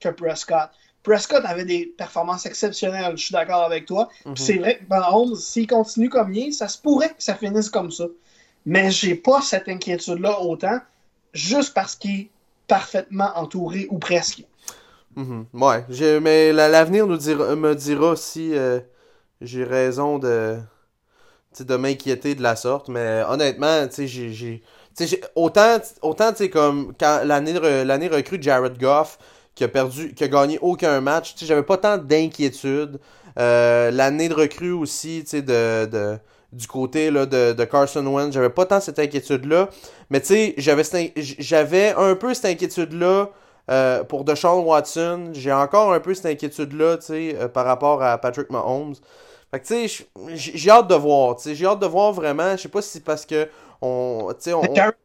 que Prescott. Prescott avait des performances exceptionnelles, je suis d'accord avec toi. Mhm. C'est vrai que Mahomes, s'il continue comme il est, ça se pourrait que ça finisse comme ça. Mais j'ai pas cette inquiétude-là autant, juste parce qu'il est parfaitement entouré ou presque. Mhm. Ouais, mais l'avenir nous dira, me dira si euh, j'ai raison de, de m'inquiéter de la sorte. Mais honnêtement, j'ai autant, autant comme quand l'année l'année recrue Jared Goff, qui a perdu, qui a gagné aucun match, j'avais pas tant d'inquiétude. Euh, l'année de recrue aussi, de, de, du côté là, de, de Carson Wentz, j'avais pas tant cette inquiétude-là. Mais tu sais, j'avais, j'avais un peu cette inquiétude-là euh, pour Deshaun Watson. J'ai encore un peu cette inquiétude-là, tu sais, euh, par rapport à Patrick Mahomes. Fait que tu sais, j'ai hâte de voir, tu sais, j'ai hâte de voir vraiment. Je sais pas si c'est parce que on.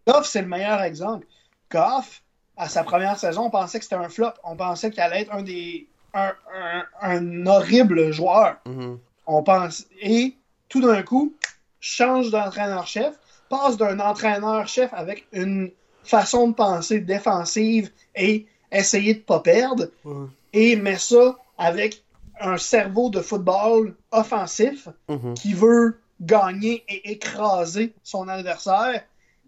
Goff, c'est le meilleur exemple. Goff, à sa première saison, on pensait que c'était un flop. On pensait qu'il allait être un des un, un, horrible joueur. Mm-hmm. On pense et tout d'un coup change d'entraîneur-chef, passe d'un entraîneur-chef avec une façon de penser défensive et essayer de pas perdre, et met ça avec un cerveau de football offensif mm-hmm. qui veut gagner et écraser son adversaire.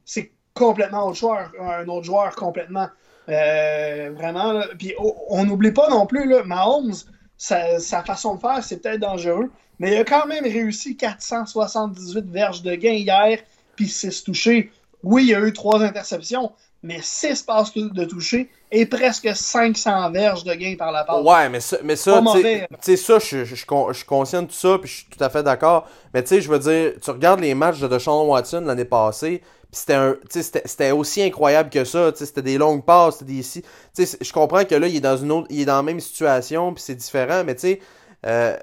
C'est complètement autre joueur, un autre joueur complètement. Euh, vraiment, puis on n'oublie pas non plus, là, Mahomes, sa, façon de faire, c'est peut-être dangereux, mais il a quand même réussi 478 verges de gain hier, puis 6 touchés. Oui, il y a eu 3 interceptions, mais 6 passes de toucher et presque 500 verges de gain par la passe. Ouais, mais ça, mais ça tu sais, ça, je, je, tout ça, puis je suis tout à fait d'accord. Mais tu sais, je veux dire, tu regardes les matchs de Deshaun Watson l'année passée, c'était aussi incroyable que ça. C'était des longues passes, c'était des ici. Je comprends que là, il est dans une autre. Il est dans la même situation, puis c'est différent, mais tu sais. Euh,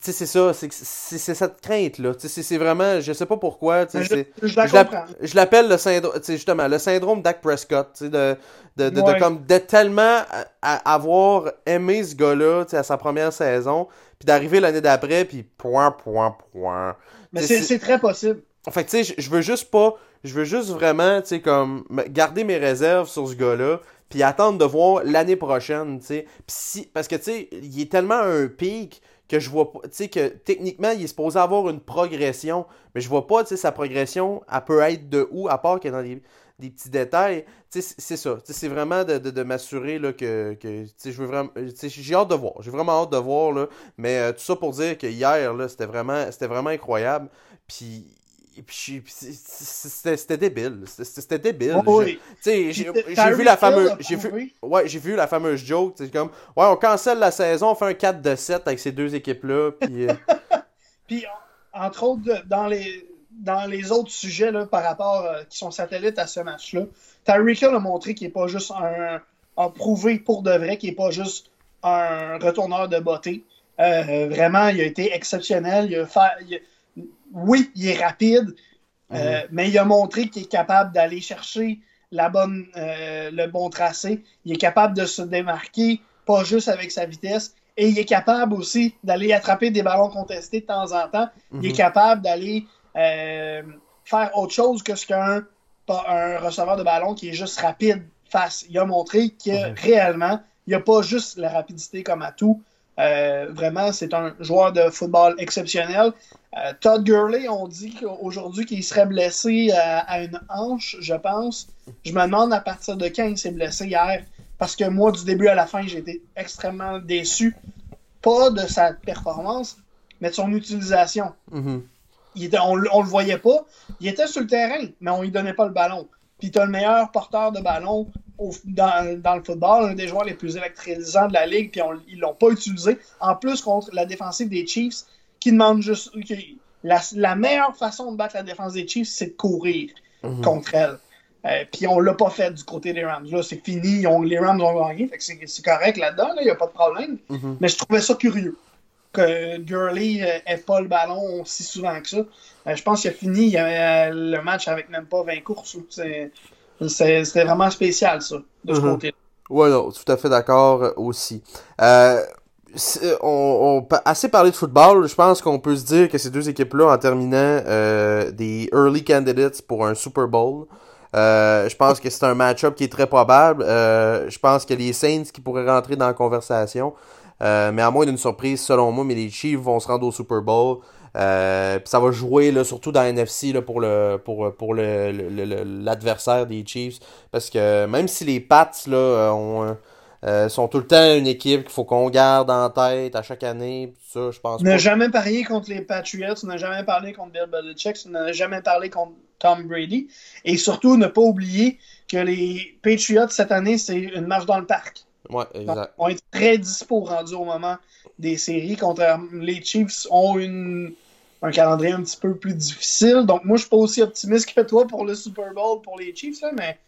c'est ça, c'est cette crainte-là. C'est vraiment, je sais pas pourquoi. Je, je l'appelle le syndrome, justement, le syndrome Dak Prescott, de, de, de, de, comme, de tellement avoir aimé ce gars-là à sa première saison, puis d'arriver l'année d'après, puis point, point, point. Mais c'est très possible. En fait, tu sais, je veux juste pas je veux juste vraiment, tu sais, comme, garder mes réserves sur ce gars-là, puis attendre de voir l'année prochaine, tu sais. Si, parce que, tu sais, il est tellement un pic que je vois pas, tu sais, que techniquement, il est supposé avoir une progression, mais je vois pas, tu sais, sa progression, elle peut être de où, à part que dans des, des petits détails. Tu sais, c'est ça. C'est vraiment de, de, de m'assurer là, que, que tu sais, je veux vraiment. J'ai hâte de voir. J'ai vraiment hâte de voir. Là, mais euh, tout ça pour dire que hier, là, c'était vraiment, vraiment incroyable. Puis c'était débile. C'était débile. J'ai vu la fameuse. J'ai vu, ouais, j'ai vu la fameuse joke. C'est comme Ouais, on cancelle la saison, on fait un 4 de 7 avec ces deux équipes-là. Puis, euh, puis entre autres, dans les, dans les autres sujets là, par rapport euh, qui sont satellites à ce match-là, Tyreek a montré qu'il n'est pas juste un. a prouvé pour de vrai qu'il n'est pas juste un retourneur de beauté. Euh, vraiment, il a été exceptionnel. Il a fait, oui, il est rapide, euh, mais il a montré qu'il est capable d'aller chercher la bonne, euh, le bon tracé. Il est capable de se démarquer, pas juste avec sa vitesse. Et il est capable aussi d'aller attraper des ballons contestés de temps en temps. Il est mhm. capable d'aller euh, faire autre chose que ce qu'un un receveur de ballon qui est juste rapide face. Il a montré que réellement, il n'y a pas juste la rapidité comme atout. Euh, vraiment, c'est un joueur de football exceptionnel. Euh, Todd Gurley, on dit aujourd'hui qu'il serait blessé à, une hanche, je pense. Je me demande à partir de quand il s'est blessé hier. Parce que moi, du début à la fin, j'ai été extrêmement déçu. Pas de sa performance, mais de son utilisation. Mm-hmm. il on, on le voyait pas. Il était sur le terrain, mais on lui donnait pas le ballon. Puis tu as le meilleur porteur de ballon dans, le football, un des joueurs les plus électrisants de la ligue, puis ils l'ont pas utilisé. En plus, contre la défensive des Chiefs, qui demande juste. la, meilleure façon de battre la défense des Chiefs, c'est de courir mhm. contre elle. Euh, puis on l'a pas fait du côté des Rams. Là, c'est fini. les Rams ont gagné. c'est correct là-dedans. Il n'y a pas de problème. Mhm. Mais je trouvais ça curieux que Gurley n'ait euh, pas le ballon si souvent que ça. Euh, je pense qu'il a fini il avait, le match avec même pas 20 courses. C'est c'était vraiment spécial, ça, de ce mhm. côté-là. Ouais, non, tout à fait d'accord euh, aussi. Euh, on, on, assez parlé de football, je pense qu'on peut se dire que ces deux équipes-là, en terminant euh, des early candidates pour un Super Bowl, Euh, je pense que c'est un match-up qui est très probable. Euh, je pense que les Saints qui pourraient rentrer dans la conversation. Euh, mais à moins d'une surprise, selon moi, mais les Chiefs vont se rendre au Super Bowl. Euh, ça va jouer là, surtout dans NFC là, pour le pour, pour le, l'adversaire des Chiefs. Parce que même si les Pats là, ont, euh, sont tout le temps une équipe qu'il faut qu'on garde en tête à chaque année. Ça, je pense. On n'a jamais parié contre les Patriots, on n'a jamais parlé contre Bill Belichick, on n'a jamais parlé contre Tom Brady. Et surtout, ne pas oublier que les Patriots cette année, c'est une marche dans le parc. Ouais, exact. on est très dispo rendu au moment des séries. Contre les Chiefs ont une, un calendrier un petit peu plus difficile. Donc moi, je suis pas aussi optimiste que toi pour le Super Bowl pour les Chiefs, mais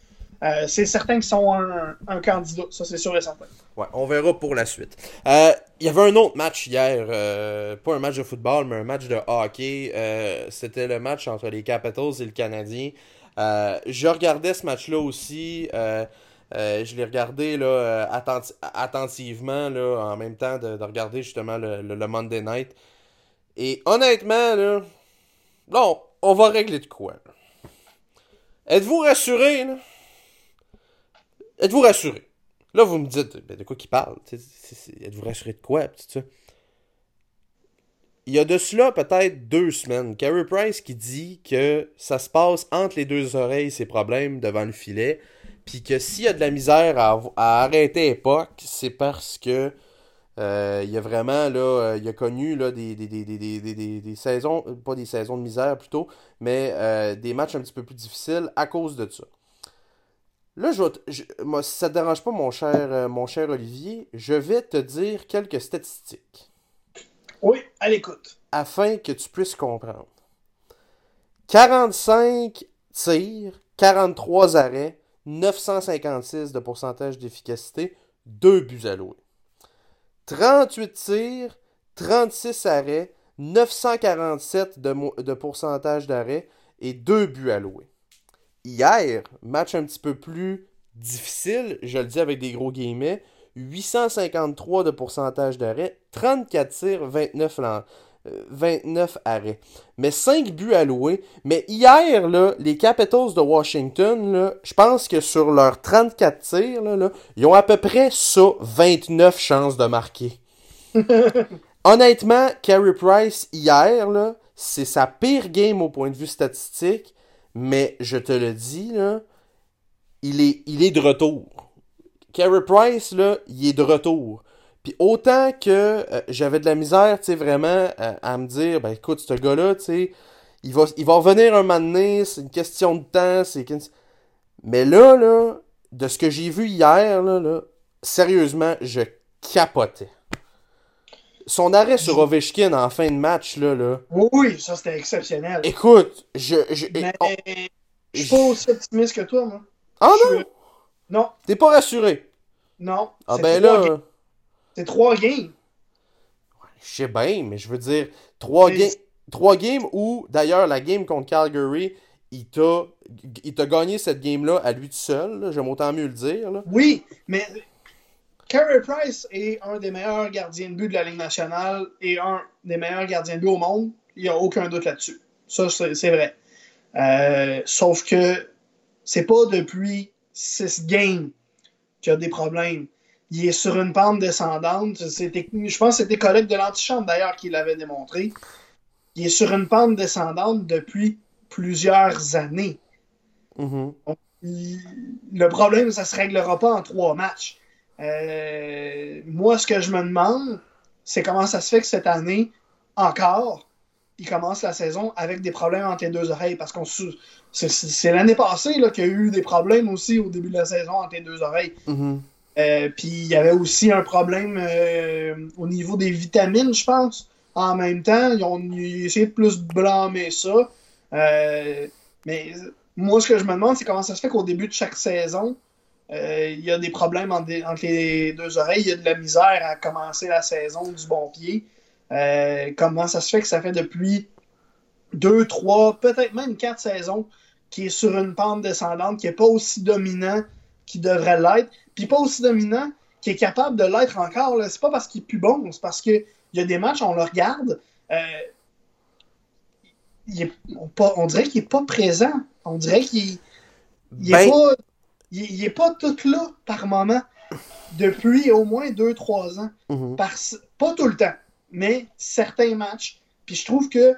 euh, c'est certain qu'ils sont un, candidat. Ça, c'est sûr et certain. Ouais, on verra pour la suite. Euh, il y avait un autre match hier, euh, pas un match de football, mais un match de hockey. C'était le match entre les Capitals et le Canadien. je regardais ce match-là aussi. Je l'ai regardé là, attentivement là, en même temps de, regarder justement le, Monday Night. Et honnêtement, là, bon, on va régler de quoi. Êtes-vous rassurés? Là? Êtes-vous rassuré? Là, vous me dites, ben, de quoi qu'il parle? Êtes-vous rassuré de quoi? Il y a de cela peut-être deux semaines, Carey Price qui dit que ça se passe entre les deux oreilles, ses problèmes devant le filet, puis que s'il y a de la misère à, arrêter époque, c'est parce que euh, il y a vraiment là, euh, il a connu là, des, des, des, des, saisons, pas des saisons de misère plutôt, mais euh, des matchs un petit peu plus difficiles à cause de ça. Là, je, moi, si ça te dérange pas, mon cher, mon cher Olivier, je vais te dire quelques statistiques. Oui, à l'écoute. Afin que tu puisses comprendre. 45 tirs, 43 arrêts, 956 de pourcentage d'efficacité, 2 buts alloués. 38 tirs, 36 arrêts, 947 de, pourcentage d'arrêt et 2 buts alloués. Hier, match un petit peu plus difficile, je le dis avec des gros guillemets, 853 de pourcentage d'arrêt, 34 tirs, 29, 29 arrêts. Mais 5 buts alloués. Mais hier, là, les Capitals de Washington, là, je pense que sur leurs 34 tirs, là, ils ont à peu près ça, 29 chances de marquer. Honnêtement, Carey Price, hier, c'est sa pire game au point de vue statistique. Mais je te le dis, là, il est, il est de retour. Carey Price, là, il est de retour. Puis autant que euh, j'avais de la misère, tu sais, vraiment, euh, à me dire, ben écoute, ce gars-là, tu sais, il va, il va revenir un moment donné, c'est une question de temps, c'est... Mais là, là, de ce que j'ai vu hier, là, là, sérieusement, je capotais. Son arrêt sur Ovechkin en fin de match, là. là oui, ça c'était exceptionnel. Écoute, je. je Mais je suis pas aussi optimiste que toi, moi. Ah non? Non. T'es pas rassuré? Non. Ah ben là. C'est trois games. Je sais bien, mais je veux dire, trois, games trois games où, d'ailleurs, la game contre Calgary, il t'a, il t'a gagné cette game-là à lui tout seul, j'aime autant mieux le dire. Là. Oui, mais Carey Price est un des meilleurs gardiens de but de la Ligue nationale et un des meilleurs gardiens de but au monde. Il n'y a aucun doute là-dessus. Ça, c'est vrai. Euh, sauf que c'est pas depuis six games qu'il y a des problèmes. Il est sur une pente descendante. Je pense que c'était collègue de l'antichambre d'ailleurs qui l'avait démontré. Il est sur une pente descendante depuis plusieurs années. Mm-hmm. le problème, ça ne se réglera pas en trois matchs. Euh, moi, ce que je me demande, c'est comment ça se fait que cette année, encore, il commence la saison avec des problèmes entre les deux oreilles. Parce qu'on c'est l'année passée qu'il y a eu des problèmes aussi au début de la saison entre les deux oreilles. Mm-hmm. Euh, puis il y avait aussi un problème euh, au niveau des vitamines, je pense. En même temps, ils ont essayé de plus blâmer ça. mais moi, ce que je me demande, c'est comment ça se fait qu'au début de chaque saison, euh, il y a des problèmes entre, les deux oreilles. Il y a de la misère à commencer la saison du bon pied. Euh, comment ça se fait que ça fait depuis deux, trois, peut-être même quatre saisons qui est sur une pente descendante, qui n'est pas aussi dominant qu'il devrait l'être, puis pas aussi dominant qui est capable de l'être encore. C'est pas parce qu'il est plus bon, c'est parce qu'il y a des matchs, on le regarde, euh, on, on, dirait qu'il n'est pas présent. On dirait qu'il il n'est ben pas, il, est pas tout là par moment depuis au moins 2-3 ans. Mhm. pas tout le temps, mais certains matchs. Puis je trouve que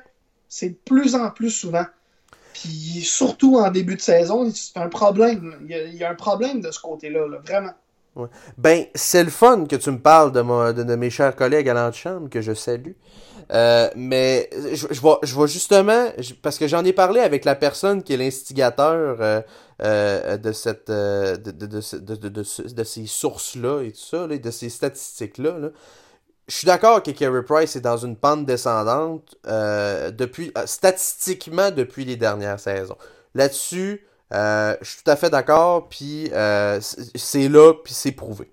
c'est de plus en plus souvent. Puis surtout en début de saison, c'est un problème. Il y, a, un problème de ce côté-là, vraiment. Ben, c'est le fun que tu me parles de, de, mes chers collègues à l'antichambre, que je salue. Euh, mais je, je, vois, je vois justement, parce que j'en ai parlé avec la personne qui est l'instigateur euh, euh, de cette de, de, de, de, ces sources-là et tout ça, de ces statistiques-là. Là je suis d'accord que Kerry Price est dans une pente descendante euh, depuis euh, statistiquement depuis les dernières saisons. Là-dessus, euh, je suis tout à fait d'accord, puis c'est là, puis c'est prouvé.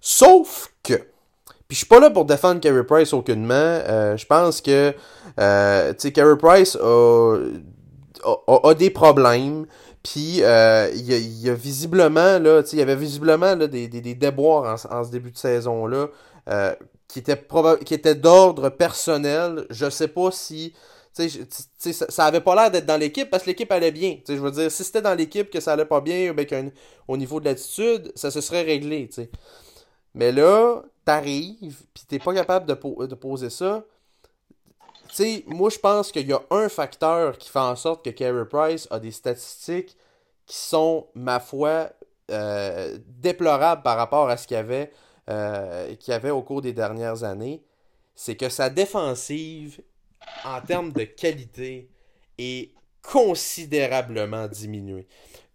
Sauf que, puis je suis pas là pour défendre Kerry Price aucunement. je pense que, tu sais, Price a, a, des problèmes. Puis il y, a, visiblement là, il y avait visiblement là, des, des, déboires en, en, ce début de saison là qui était, qui était d'ordre personnel. Je sais pas si. ça, ça avait pas l'air d'être dans l'équipe parce que l'équipe allait bien. je veux dire, si c'était dans l'équipe que ça allait pas bien, ben, au niveau de l'attitude, ça se serait réglé. Mais là, t'arrives, puis t'es pas capable de, poser ça. sais moi, je pense qu'il y a un facteur qui fait en sorte que Carey Price a des statistiques qui sont, ma foi, euh, déplorables par rapport à ce qu'il y avait euh, qu'il y avait au cours des dernières années, c'est que sa défensive, en termes de qualité, est considérablement diminuée.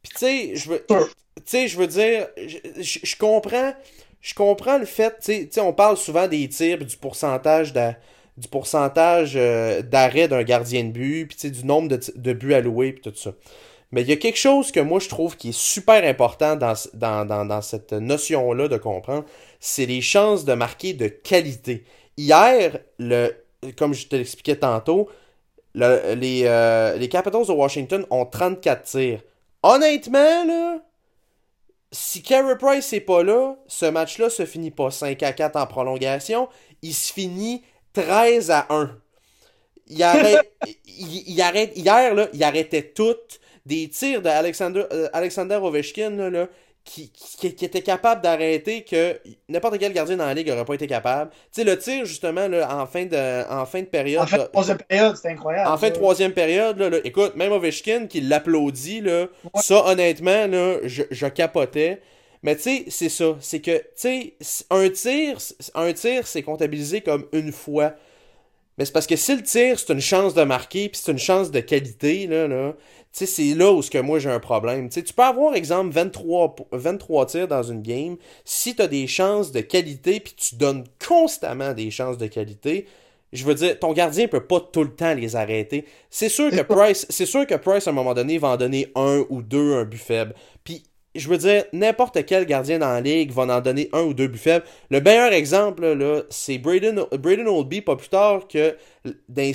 Puis tu sais, je veux, je veux dire, je, comprends, je comprends le fait, tu sais, on parle souvent des tirs, du pourcentage de, du pourcentage euh, d'arrêt d'un gardien de but, puis du nombre de, de buts alloués, puis tout ça. Mais il y a quelque chose que moi je trouve qui est super important dans, dans, cette notion-là de comprendre, c'est les chances de marquer de qualité. Hier, le, comme je te l'expliquais tantôt, les, euh, les Capitals de Washington ont 34 tirs. Honnêtement, là, si Carey Price n'est pas là, ce match-là se finit pas 5 à 4 en prolongation, il se finit 13 à 1. Il arrête, hier, là, il arrêtait tout des tirs d'Alexander euh, Alexander Ovechkin là, qui, qui, était capable d'arrêter que n'importe quel gardien dans la ligue n'aurait pas été capable. Tu sais, le tir, justement, là, en, fin de, en fin de période. En fin de troisième période, c'était incroyable. En fin de troisième période, là, écoute, même Ovechkin qui l'applaudit, ça, honnêtement, là, je, je capotais. Mais tu sais, c'est ça. C'est que, tu sais, un tir, un tir, c'est comptabilisé comme une fois. Mais c'est parce que si le tir, c'est une chance de marquer, puis c'est une chance de qualité, là, là sais, c'est là où ce que moi j'ai un problème. tu peux avoir, exemple, 23, 23 tirs dans une game. Si tu as des chances de qualité, puis tu donnes constamment des chances de qualité, je veux dire, ton gardien peut pas tout le temps les arrêter. C'est sûr que Price, c'est sûr que Price, à un moment donné, va en donner un ou deux, un but faible. Puis, je veux dire, n'importe quel gardien dans la ligue va en donner un ou deux buts faibles. Le meilleur exemple, là, c'est Braden, Braden Oldby, pas plus tard que dans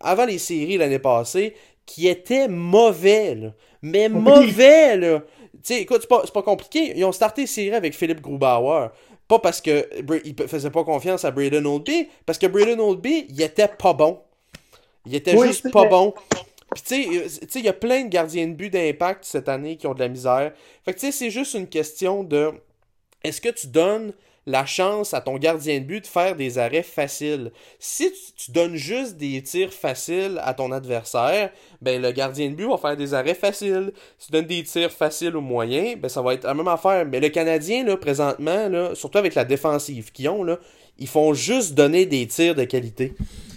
avant les séries l'année passée, qui était mauvais, là. Mais mauvais, là. Tu sais, écoute, c'est pas, pas, compliqué. Ils ont starté série avec Philippe Grubauer. Pas parce que il faisait pas confiance à Braden Oldby, parce que Braden Oldby, il était pas bon. Il était juste pas bon. Puis tu sais, il y a plein de gardiens de but d'impact cette année qui ont de la misère. Fait que tu sais, c'est juste une question de est-ce que tu donnes la chance à ton gardien de but de faire des arrêts faciles. Si tu, donnes juste des tirs faciles à ton adversaire, ben le gardien de but va faire des arrêts faciles. Si tu donnes des tirs faciles ou moyens, ben ça va être la même affaire. Mais le Canadien, là, présentement, là, surtout avec la défensive qu'ils ont, là, ils font juste donner des tirs de qualité.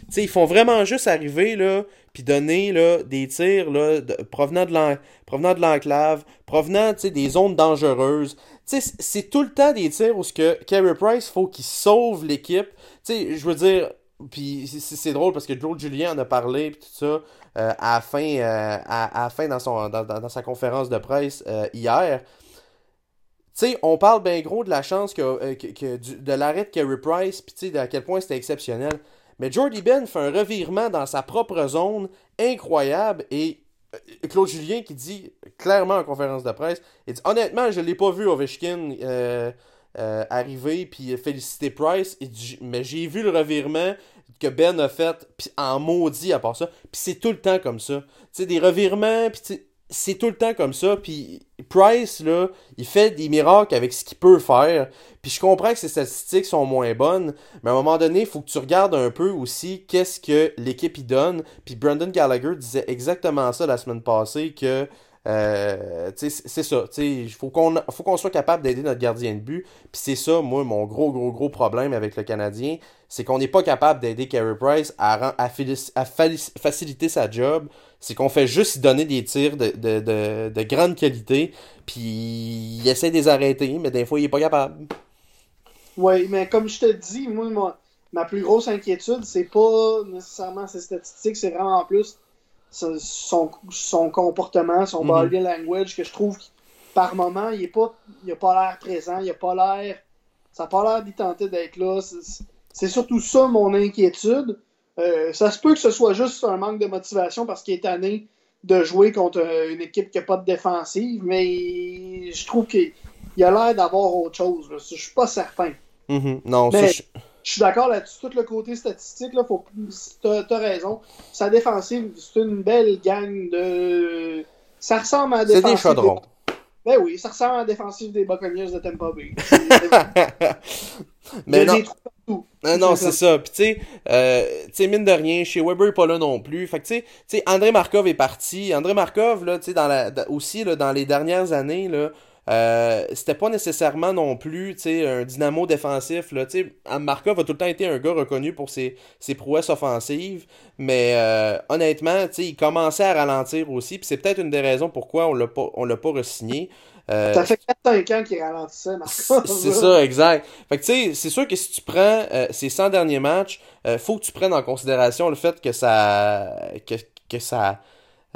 sais, ils font vraiment juste arriver, là, puis donner là, des tirs là, provenant de l'enclave, provenant des zones dangereuses c'est tout le temps des tirs où ce que Carey Price faut qu'il sauve l'équipe. je veux dire, puis c'est drôle parce que Joe Julien en a parlé tout ça euh, à la fin, euh, à, fin dans, son, dans, sa conférence de presse euh, hier. on parle bien gros de la chance que, de l'arrêt de Carey Price, puis à quel point c'était exceptionnel. Mais Jordy Ben fait un revirement dans sa propre zone incroyable et euh, Claude Julien qui dit clairement en conférence de presse, il dit honnêtement, je l'ai pas vu Ovechkin euh, euh, arriver puis féliciter Price, mais j'ai vu le revirement que Ben a fait puis en maudit à part ça. Puis c'est tout le temps comme ça. Tu sais des revirements puis c'est tout le temps comme ça. Puis Price, là, il fait des miracles avec ce qu'il peut faire. Puis je comprends que ses statistiques sont moins bonnes, mais à un moment donné, il faut que tu regardes un peu aussi qu'est-ce que l'équipe y donne. Puis Brandon Gallagher disait exactement ça la semaine passée que euh, c'est ça. Il faut qu'on faut qu'on soit capable d'aider notre gardien de but. Puis c'est ça, moi, mon gros, gros, gros problème avec le Canadien. C'est qu'on n'est pas capable d'aider Carey Price à, à, à, faciliter sa job. C'est qu'on fait juste donner des tirs de, de, de, de grande qualité. Puis il essaie de les arrêter, mais des fois, il est pas capable. Oui, mais comme je te dis, moi, ma plus grosse inquiétude, c'est pas nécessairement ses statistiques, c'est vraiment plus son, son comportement, son mhm. body language, que je trouve par moment, il n'a pas, pas l'air présent, il a pas l'air. Ça n'a pas l'air d'y tenter d'être là. C'est surtout ça mon inquiétude. Euh, ça se peut que ce soit juste un manque de motivation parce qu'il est tanné de jouer contre une équipe qui n'a pas de défensive, mais je trouve qu'il a l'air d'avoir autre chose. Je suis pas certain. Mhm. Non, mais, je suis d'accord là-dessus. Tout le côté statistique, là, faut... t'as as raison. Sa défensive, c'est une belle gang de. Ça ressemble à la défensive. C'est des chaudrons. Ben oui, ça ressemble à la défensive des Buccaneers de Tampa Bay. Mais non. Non, non c'est ça. Puis tu sais, euh, mine de rien, chez Weber pas là non plus. Fait que tu sais, André Markov est parti. André Markov, là, tu sais, dans la, aussi, là, dans les dernières années, là, euh, c'était pas nécessairement non plus un dynamo défensif. Là, Markov a tout le temps été un gars reconnu pour ses, ses prouesses offensives, mais euh, honnêtement, il commençait à ralentir aussi, puis c'est peut-être une des raisons pourquoi on l'a pas, on l'a pas re-signé. Euh, ça fait 4-5 ans qu'il ralentissait. C'est ça, exact. Fait que tu sais, c'est sûr que si tu prends ces 100 derniers matchs, faut que tu prennes en considération le fait que ça, que, que ça,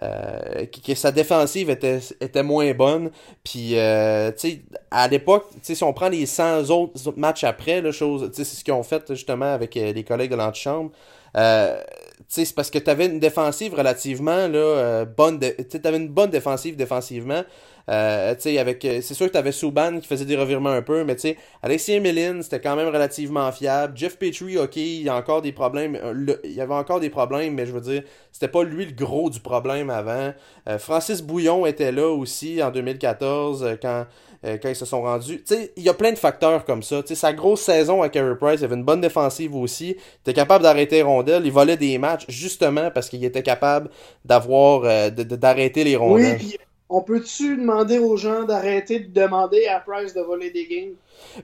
euh, que sa défensive était, était moins bonne. Puis, euh, tu sais, à l'époque, si on prend les 100 autres matchs après, c'est ce qu'ils ont fait justement avec euh, les collègues de l'antichambre. Euh, c'est parce que tu avais une défensive relativement là, bonne. Tu avais une bonne défensive défensivement. Euh, avec, euh, c'est sûr que tu avais Souban qui faisait des revirements un peu, mais tu sais, Alexis Mélin, c'était quand même relativement fiable. Jeff Petrie, ok, il y a encore des problèmes. Euh, il y avait encore des problèmes, mais je veux dire, c'était pas lui le gros du problème avant. Francis Bouillon était là aussi en 2014 quand, quand ils se sont rendus. Tu sais, il y a plein de facteurs comme ça. Tu sais, sa grosse saison à Carey Price, il avait une bonne défensive aussi. Il était capable d'arrêter rondelles. Il volait des matchs justement parce qu'il était capable d'avoir d'arrêter les rondelles. Oui, on peut-tu demander aux gens d'arrêter de demander à Price de voler des games?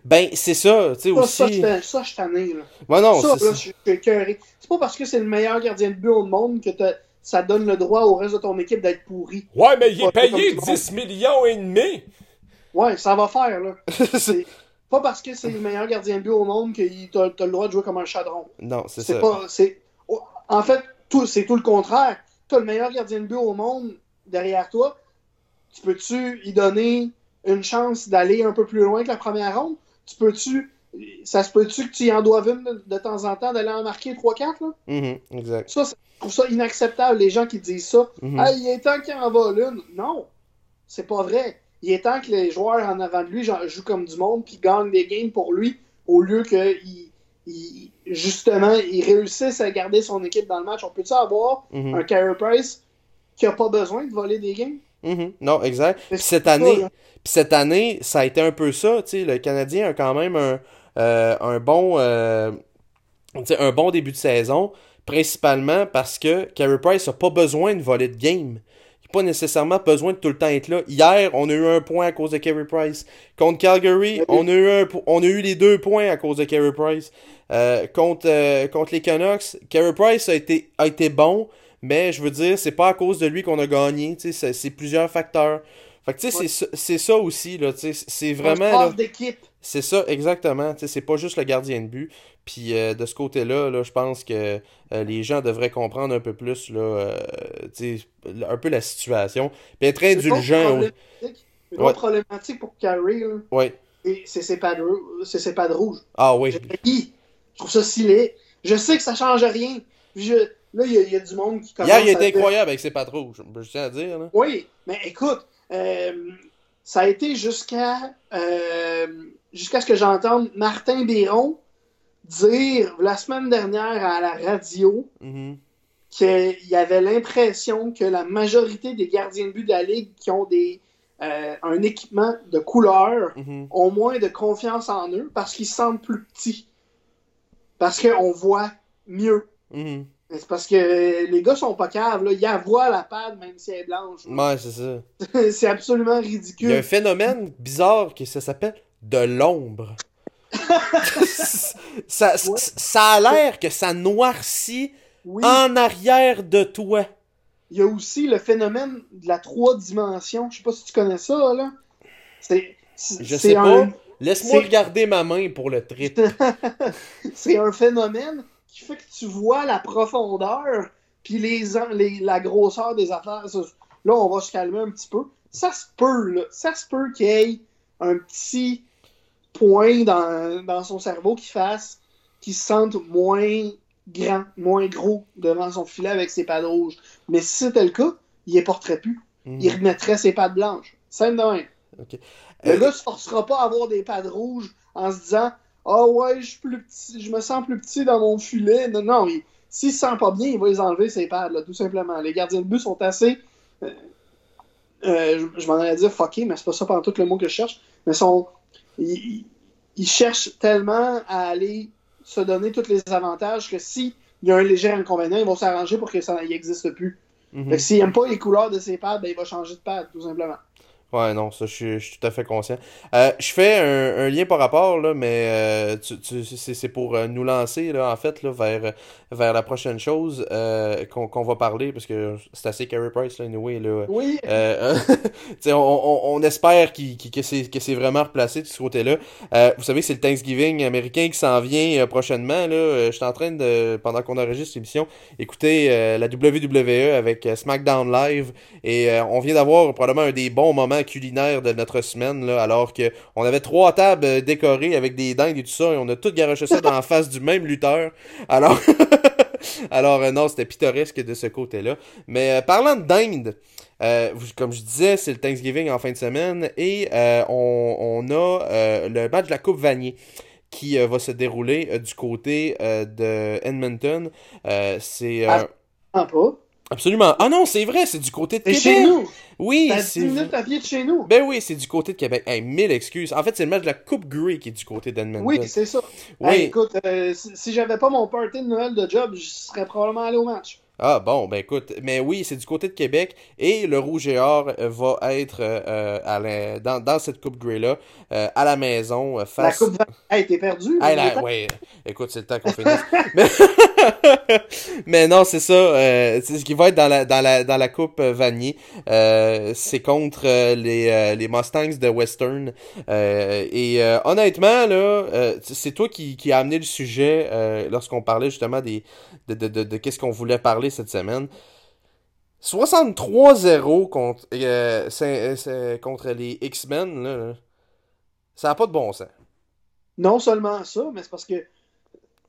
Ben, c'est ça, tu sais, aussi. Ça, ça, je t'en ai, là. Non, ça, là, je suis écœuré. C'est pas parce que c'est le meilleur gardien de but au monde que ça donne le droit au reste de ton équipe d'être pourri. Ouais, mais il est payé 10 millions et demi. Ouais, ça va faire, là. c'est pas parce que c'est le meilleur gardien de but au monde que t'as as le droit de jouer comme un chadron. Non, c'est ça. Pas, en fait, c'est tout le contraire. T'as le meilleur gardien de but au monde derrière toi, tu peux-tu y donner une chance d'aller un peu plus loin que la première ronde? Tu peux-tu. Ça se peut-tu que tu y en doives une de, temps en temps d'aller en marquer 3-4? Là? Mm-hmm, exact. Ça, je trouve ça inacceptable, les gens qui disent ça. Mm il est temps qu'il en vole une. Non, c'est pas vrai. Il est temps que les joueurs en avant de lui jouent comme du monde puis gagnent des games pour lui au lieu que il, justement il réussisse à garder son équipe dans le match. On peut-tu avoir mm-hmm. un Carey Price qui a pas besoin de voler des games? Mhm. Non, exact. Puis cette année, cette année, ça a été un peu ça. Le Canadien a quand même un, euh, un bon euh, un bon début de saison, principalement parce que Carey Price n'a pas besoin de voler de game. Il n'a pas nécessairement besoin de tout le temps être là. Hier, on a eu un point à cause de Carey Price. Contre Calgary, on a, eu un, on a eu les deux points à cause de Carey Price. Euh, contre, contre les Canucks, Carey Price a été, a été bon, mais je veux dire, c'est pas à cause de lui qu'on a gagné. C'est plusieurs facteurs. Fait que tu sais, c'est ça aussi. là C'est vraiment. C'est ça, exactement. C'est pas juste le gardien de but. Puis euh, de ce côté-là, là, je pense que euh, les gens devraient comprendre un peu plus là, euh, un peu la situation. Puis être indulgent. Une autre problématique pour Carrie, ouais. c'est ses pads rouges. Ah oui. Je, trouve ça stylé. Je sais que ça change rien. Je, Là, il y, a du monde qui commence. Hier, il était incroyable avec ses patrons, je, tiens à dire. Là. Oui, mais écoute, euh, ça a été jusqu'à euh, jusqu'à ce que j'entende Martin Biron dire la semaine dernière à la radio mm-hmm. qu'il avait l'impression que la majorité des gardiens de but de la Ligue qui ont des, euh, un équipement de couleur Mhm. ont moins de confiance en eux parce qu'ils se sentent plus petits. Parce qu'on voit mieux. Mhm. Mais C'est parce que les gars sont pas caves, là. Ils voient la pade même si elle est blanche. Ouais, c'est ça. c'est absolument Il y a un ridicule. phénomène bizarre qui ça s'appelle de l'ombre. ça, Ouais. ça a l'air que ça noircit Oui. en arrière de toi. Il y a aussi le phénomène de la trois dimensions. Je sais pas si tu connais ça, là. C'est. Je sais un- pas. Laisse-moi regarder ma main pour le trip. C'est un phénomène qui fait que tu vois la profondeur puis les, les- la grosseur des affaires. Là, on va se calmer un petit peu. Ça se peut, là. Ça se peut qu'il y ait un petit point dans, dans son cerveau qui fasse qu'il se sente moins grand, moins gros devant son filet avec ses pattes rouges. Mais si c'était le cas, il les porterait plus. Mhm. Il remettrait ses pattes blanches. Simple de même. Ok. Le Euh, gars se forcera pas à avoir des pattes rouges en se disant Ah ouais, je suis plus petit, je me sens plus petit dans mon filet. Non, non, il- s'il se sent pas bien, il va les enlever ses pads, là, tout simplement. Les gardiens de but sont assez. euh, euh, je je m'en allais dire fucké, mais c'est pas ça pendant tout le mot que je cherche. Mais sont. Ils, cherchent tellement à aller se donner tous les avantages que si il y a un léger inconvénient, ils vont s'arranger pour que ça n'existe plus. mhm. Fait que s'il aime pas les couleurs de ses pads, ben il va changer de pad, tout simplement. Ouais, non, ça, je suis, je suis tout à fait conscient. Euh, je fais un, un lien par rapport, là, mais euh, tu, tu- c'est c'est pour euh, nous lancer, là, en fait, là, vers, vers la prochaine chose euh, qu'on qu'on va parler, parce que c'est assez Carey Price, là, anyway, là. Oui, on, on, on espère que c'est que c'est vraiment replacé de ce côté-là. Vous savez, c'est le Thanksgiving américain qui s'en vient prochainement. Là, je suis en train de, pendant qu'on enregistre l'émission, écouter la WWE avec SmackDown Live et on vient d'avoir probablement un des bons moments culinaires de notre semaine, là, alors que on avait trois tables euh, décorées avec des dindes et tout ça et on a tout garoché ça dans la face du même lutteur. Alors, alors euh, non, c'était pittoresque de ce côté-là. Mais euh, parlant de dinde. Euh, comme je disais, c'est le Thanksgiving en fin de semaine et on, a le match de la Coupe Vanier qui va se dérouler du côté de Edmonton. C'est Ah. Absolument. Ah non, c'est vrai, c'est du côté de C'est Québec. chez nous. Oui, T'as 10 c'est minutes à pied de chez nous. ben oui, c'est du côté de Québec. Hey, mille excuses. En fait, c'est le match de la Coupe Grey qui est du côté d'Edmonton. Oui, c'est ça. Oui. Hey, écoute, euh, si, si j'avais pas mon party de Noël de job, je serais probablement allé au match. Ah bon, ben écoute, mais oui, c'est du côté de Québec et le Rouge et Or euh, va être euh, euh, à la- dans, dans cette Coupe Grey-là, euh, à la maison, euh, La face... coupe va... Hey, t'es perdu. Hey, là, ouais, écoute, c'est le temps qu'on finisse. mais... mais non, c'est ça, euh, c'est ce qui va être dans la, dans la, dans la Coupe Vanier. C'est contre les, les Mustangs de Western. Et honnêtement, là, c'est toi qui, qui a amené le sujet lorsqu'on parlait justement des, de, de, de, de qu'est-ce qu'on voulait parler cette semaine. 63-0 contre, euh, contre les X-Men, là, ça n'a pas de bon sens. Non seulement ça, mais c'est parce que,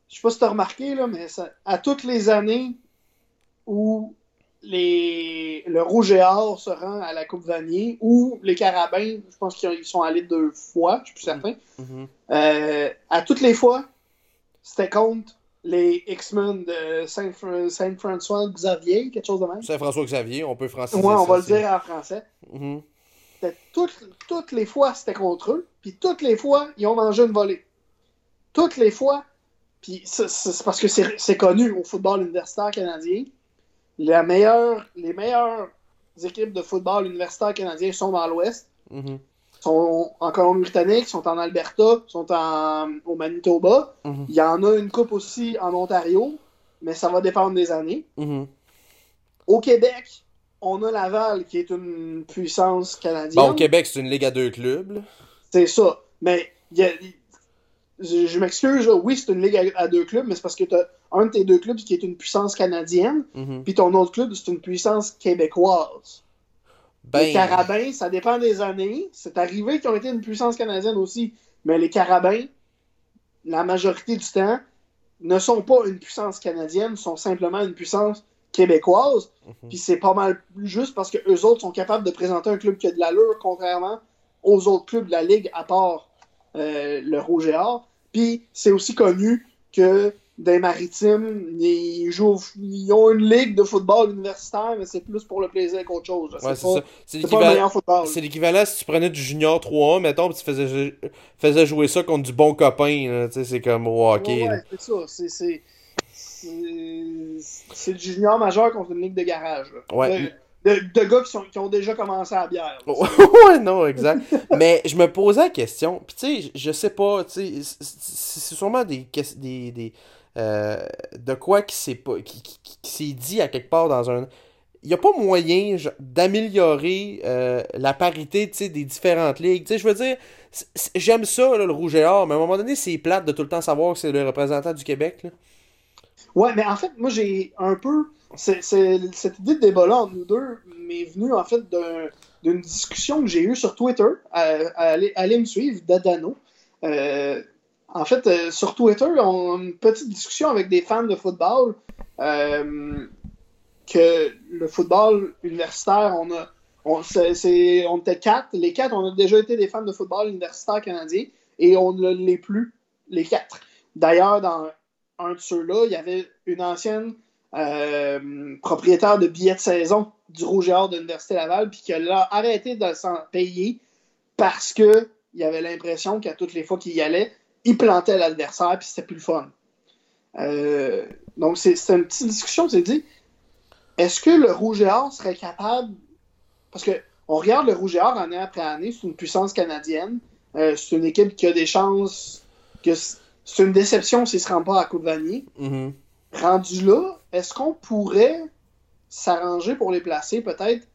je sais pas si t'as remarqué, là, mais ça, à toutes les années où les, le Rouge et Or se rend à la Coupe Vanier, ou les Carabins, je pense qu'ils ont- ils sont allés deux fois, je suis plus certain, Mhm. Euh, à toutes les fois, c'était contre les X-Men de Saint- Saint-François Xavier, quelque chose de même? C'est François Xavier, on peut franciser Ouais, on va le dire en français. Mhm. Toutes, toutes les fois, c'était contre eux. Puis toutes les fois, ils ont mangé une volée. Toutes les fois. Puis c'est parce que c'est c'est connu au football universitaire canadien. La meilleure, les meilleures équipes de football universitaire canadien sont dans l'Ouest. Mhm. Sont en Colombie-Britannique, sont en Alberta, sont en, au Manitoba. Mhm. Il y en a une coupe aussi en Ontario, mais ça va dépendre des années. Mhm. Au Québec, on a Laval qui est une puissance canadienne. Bon, au Québec, c'est une ligue à deux clubs. C'est ça. Mais il y a- je, je m'excuse, oui, c'est une ligue à, à deux clubs, mais c'est parce que tu as un de tes deux clubs qui est une puissance canadienne, Mhm. puis ton autre club, c'est une puissance québécoise. Les Ben, Carabins, ça dépend des années. C'est arrivé qu'ils ont été une puissance canadienne aussi. Mais les Carabins, la majorité du temps, ne sont pas une puissance canadienne, sont simplement une puissance québécoise. Mhm. Puis c'est pas mal plus juste parce que eux autres sont capables de présenter un club qui a de l'allure, contrairement aux autres clubs de la Ligue, à part euh, le Rouge et Or. Puis c'est aussi connu que des maritimes, ils, jouent, ils ont une ligue de football universitaire, mais c'est plus pour le plaisir qu'autre chose. Ouais, c'est pas, le meilleur football. C'est l'équivalent si tu prenais du junior 3 mettons, puis tu faisais, faisais jouer ça contre du bon copain. C'est comme au hockey. Ouais, c'est ça. C'est du junior majeur contre une ligue de garage. Ouais. De, de, gars qui, sont, qui, ont déjà commencé à bière. ouais, non, exact. mais je me posais la question, puis tu sais, je sais pas, tu sais, c'est sûrement des, des, des euh, de quoi qui s'est pas qui, qui, dit à quelque part dans un il n'y a pas moyen d'améliorer euh, la parité des différentes ligues. je veux dire, j'aime ça, le rouge et or, mais à un moment donné, c'est plate de tout le temps savoir que c'est le représentant du Québec. Ouais, mais en fait, moi, j'ai un peu. cette idée de débat-là entre nous deux m'est venue, en fait, d'une discussion que j'ai eue sur Twitter. Allez, me suivre, Dadano. Euh, en fait, euh, sur Twitter, on a une petite discussion avec des fans de football euh, que le football universitaire, on a. On, était quatre. Les quatre, on a déjà été des fans de football universitaire canadien et on ne l'est plus, les quatre. D'ailleurs, dans un de ceux-là, il y avait une ancienne euh, propriétaire de billets de saison du Rouge de l'Université Laval, puis qui a arrêté de s'en payer parce qu'il y avait l'impression qu'à toutes les fois qu'il y allait, il plantait l'adversaire, puis c'était plus le fun. Euh, donc, c'est une petite discussion, c'est dit, est-ce que le Rouge et Or serait capable, parce que on regarde le Rouge et Or année après année, c'est une puissance canadienne, euh, c'est une équipe qui a des chances, que c'est une déception s'il ne se rend pas à Coupe Vanier. Mm-hmm. Rendu là, est-ce qu'on pourrait s'arranger pour les placer peut-être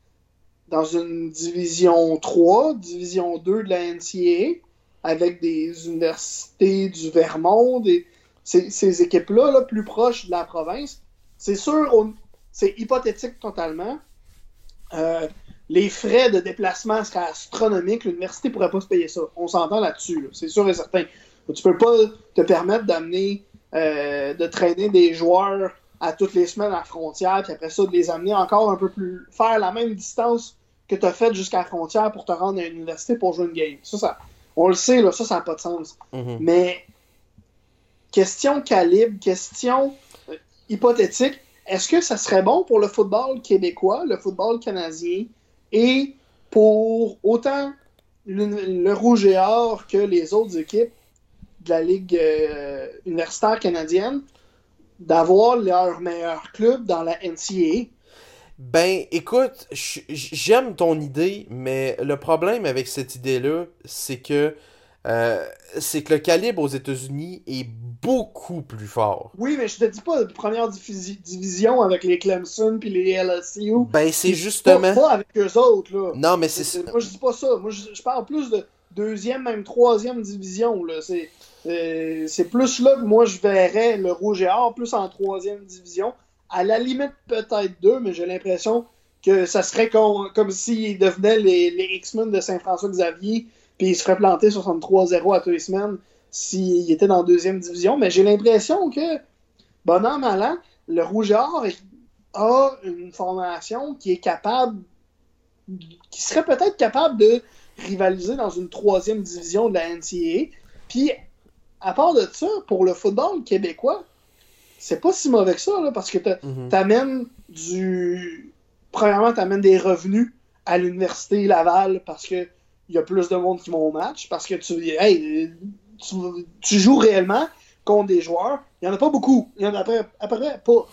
dans une division 3, division 2 de la NCAA, avec des universités du Vermont, ces, équipes-là, là, plus proches de la province. C'est sûr, c'est hypothétique totalement. Euh, les frais de déplacement seraient astronomiques. L'université ne pourrait pas se payer ça. On s'entend là-dessus, c'est sûr et certain. Tu peux pas te permettre d'amener, euh, de traîner des joueurs à toutes les semaines à la frontière, puis après ça, de les amener encore un peu plus. faire la même distance que tu as faite jusqu'à la frontière pour te rendre à l'université pour jouer une game. Ça, ça on le sait, là, ça, ça n'a pas de sens. Mm-hmm. Mais, question calibre, question euh, hypothétique, est-ce que ça serait bon pour le football québécois, le football canadien, et pour autant le, Rouge et Or que les autres équipes de la Ligue euh, universitaire canadienne, d'avoir leur meilleur club dans la NCAA? Ben, écoute, j'aime ton idée, mais le problème avec cette idée-là, c'est que euh, c'est que le calibre aux États-Unis est beaucoup plus fort. Oui, mais je te dis pas de première division avec les Clemson puis les LSU. Ben, c'est justement. Pas, avec eux autres, là. Non, mais c'est. Moi, je dis pas ça. Moi, je, parle plus de deuxième, même troisième division, là. Euh, c'est plus là que moi, je verrais le Rouge et Or, plus en troisième division. À la limite, peut-être deux, mais j'ai l'impression que ça serait comme, s'ils devenaient les, X-Men de Saint-François-Xavier, puis ils se feraient planter 63-0 à tous les semaines s'ils étaient dans deuxième division. Mais j'ai l'impression que, bon an, mal an, le Rouge Or a une formation qui est capable, qui serait peut-être capable de rivaliser dans une troisième division de la NCAA. Puis, à part de ça, pour le football québécois, c'est pas si mauvais que ça, parce que mhm. t'amènes du. Premièrement, t'amènes des revenus à l'Université Laval parce que il y a plus de monde qui vont au match, parce que tu, hey, tu, joues réellement contre des joueurs. Il n'y en a pas beaucoup. Il y en a après, après pas.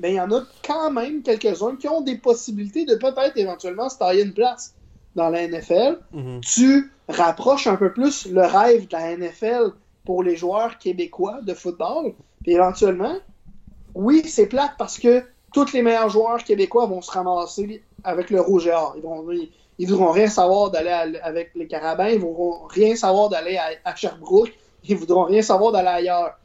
Mais il y en a quand même quelques-uns qui ont des possibilités de peut-être éventuellement se tailler une place dans la NFL. Mhm. Tu rapproches un peu plus le rêve de la NFL pour les joueurs québécois de football. Puis éventuellement, oui, c'est plate parce que tous les meilleurs joueurs québécois vont se ramasser avec le rouge et or. Ils vont, ils, voudront rien savoir d'aller avec les carabins, ils voudront rien savoir d'aller à, Sherbrooke, ils voudront rien savoir d'aller ailleurs.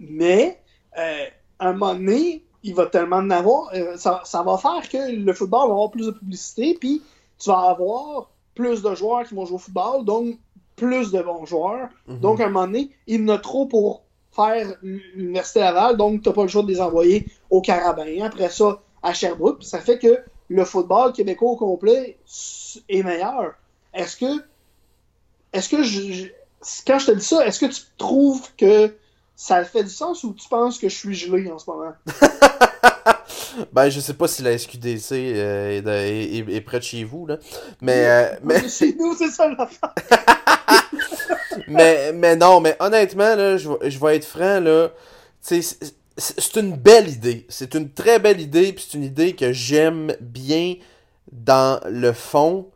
Mais, euh, un moment donné, il va tellement en avoir, euh, ça, ça, va faire que le football va avoir plus de publicité, puis tu vas avoir plus de joueurs qui vont jouer au football, donc plus de bons joueurs. Mhm. Donc, à un moment donné, il y en a trop pour faire l'Université Laval, donc tu n'as pas le choix de les envoyer au Carabin. Après ça, à Sherbrooke. Ça fait que le football québécois au complet est meilleur. Est-ce que. Est-ce que je, Quand je te dis ça, est-ce que tu trouves que ça fait du sens ou tu penses que je suis gelé en ce moment? ben, je sais pas si la SQDC euh, est, près de chez vous, là. Mais. Euh, mais... Chez nous, c'est ça l'affaire. mais, mais non, mais honnêtement, là, je, je vais être franc, là. C'est une belle idée. C'est une très belle idée, puis c'est une idée que j'aime bien dans le fond.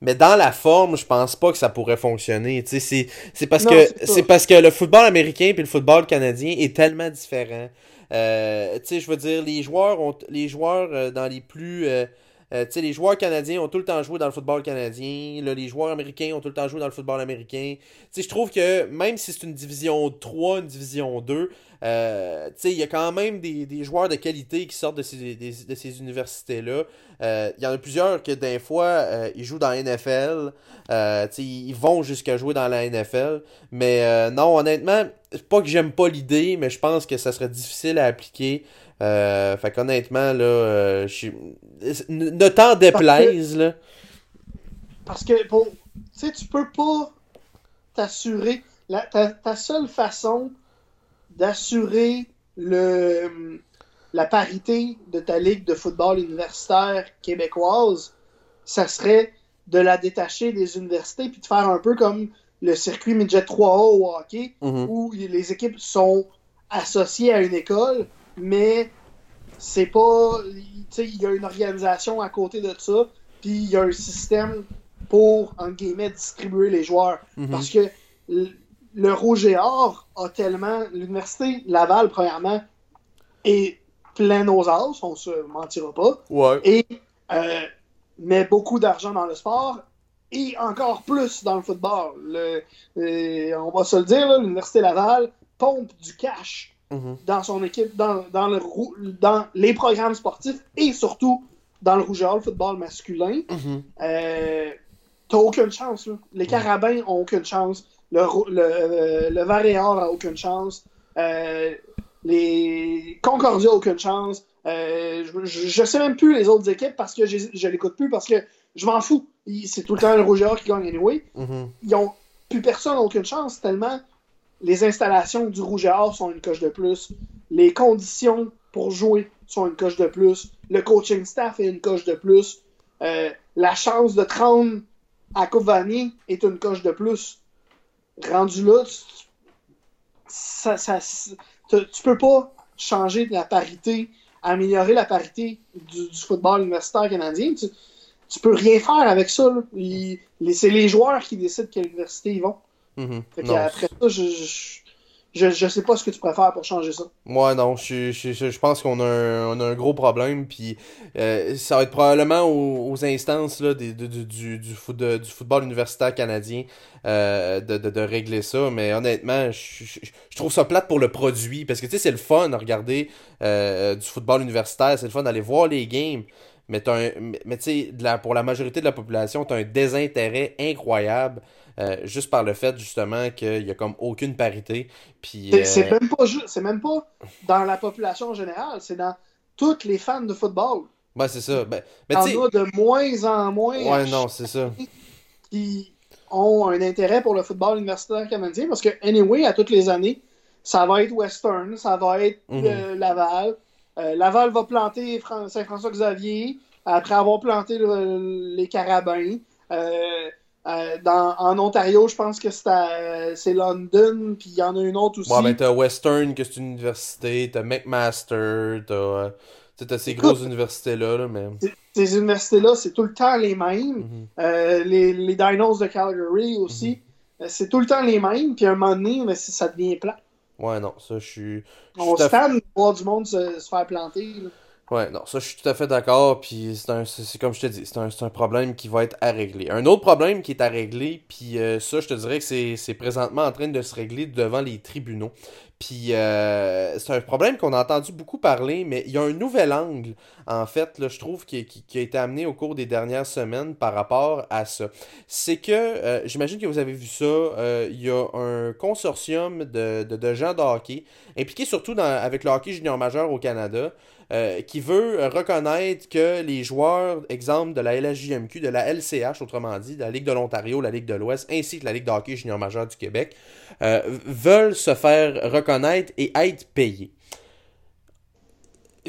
Mais dans la forme, je pense pas que ça pourrait fonctionner. C'est parce que c'est parce que le football américain et le football canadien est tellement différent. Euh, je veux dire, les joueurs ont les joueurs euh, dans les plus euh, euh, les joueurs canadiens ont tout le temps joué dans le football canadien. les joueurs américains ont tout le temps joué dans le football américain. Je trouve que même si c'est une division 3, une division 2, euh, il y a quand même des, joueurs de qualité qui sortent de ces, universités-là. Euh, il y en a plusieurs que des fois, ils jouent dans la NFL. ils vont jusqu'à jouer dans la NFL. Mais non, honnêtement, pas que j'aime pas l'idée, mais je pense que ça serait difficile à appliquer. Euh, fait qu'honnêtement, là, euh, ne t'en déplaise, là. Parce que, bon, tu sais, tu peux pas t'assurer. Ta, ta, seule façon d'assurer le la parité de ta ligue de football universitaire québécoise, ça serait de la détacher des universités puis de faire un peu comme le circuit midget 3A au hockey, mm-hmm. où les équipes sont associées à une école, mais c'est pas. Il y a une organisation à côté de ça, puis il y a un système pour, en guillemets, distribuer les joueurs. Mhm. Parce que le, Rouge et Or a tellement. L'Université Laval, premièrement, est plein aux as, on se mentira pas. Et euh, met beaucoup d'argent dans le sport et encore plus dans le football. Le, on va se le dire, l'Université Laval pompe du cash Mhm. dans son équipe, dans, dans, le, dans les programmes sportifs et surtout dans le rouge le football masculin, mhm. euh, t'as aucune chance. Les Carabins ont aucune chance. Le, le, euh, le Varéor a aucune chance. Euh, les Concordia ont aucune chance. je, je, sais même plus les autres équipes parce que je, je l'écoute plus parce que je m'en fous. C'est tout le temps le rouge qui gagne anyway. Mhm. Ils ont plus personne aucune chance tellement les installations du Rouge et Or sont une coche de plus. Les conditions pour jouer sont une coche de plus. Le coaching staff est une coche de plus. Euh, la chance de te rendre à Coupe est une coche de plus. Rendu là, tu, ça, peux pas changer la parité, améliorer la parité du, football universitaire canadien. Tu, tu peux rien faire avec ça. C'est les joueurs qui décident quelle université ils vont. Mhm. après ça, je, je, je, sais pas ce que tu préfères pour changer ça. Moi, non, je, je, je pense qu'on a, un, a un gros problème, puis euh, ça va être probablement aux, instances là, du, du, du, du football universitaire canadien euh, de, de, de, régler ça, mais honnêtement, je, trouve ça plate pour le produit, parce que tu sais, c'est le fun de regarder euh, du football universitaire, c'est le fun d'aller voir les games, mais, mais tu sais, pour la majorité de la population, tu as un désintérêt incroyable. Euh, juste par le fait justement qu'il n'y a comme aucune parité. Puis, c'est, euh, même pas c'est même pas dans la population générale, c'est dans toutes les fans de football. Ouais, c'est ça. Ben, mais en a de moins en moins ouais, non, c'est ça. qui ont un intérêt pour le football universitaire canadien parce que, anyway, à toutes les années, ça va être Western, ça va être mhm. euh, Laval. Laval va planter Saint-François-Xavier après avoir planté les Carabins. Euh, dans, en Ontario, je pense que c'est London, puis il y en a une autre aussi. Ouais, ben t'as Western, que c'est une université, t'as McMaster, t'as euh, ces grosses universités-là. Là, mais... Ces universités-là, c'est tout le temps les mêmes. Mhm. euh, les, les Dinos de Calgary aussi, mhm. c'est tout le temps les mêmes, puis à un moment donné, mais ça devient plat. Ouais, non, ça, je suis. On se de voir du monde se, se faire planter. Là. Ouais, non, ça je suis tout à fait d'accord, puis c'est comme je te dis, c'est un, un, problème qui va être à régler. Un autre problème qui est à régler, puis euh, ça je te dirais que c'est présentement en train de se régler devant les tribunaux. Puis euh, c'est un problème qu'on a entendu beaucoup parler, mais il y a un nouvel angle, en fait, là, je trouve, qui, qui, a été amené au cours des dernières semaines par rapport à ça. C'est que, euh, j'imagine que vous avez vu ça, euh, il y a un consortium de, de, gens de hockey, impliqués surtout avec le hockey junior majeur au Canada, qui veut reconnaître que les joueurs, exemple de la LHJMQ, de la LCH, autrement dit, de la Ligue de l'Ontario, la Ligue de l'Ouest, ainsi que la Ligue de hockey junior majeur du Québec, veulent se faire reconnaître et être payé.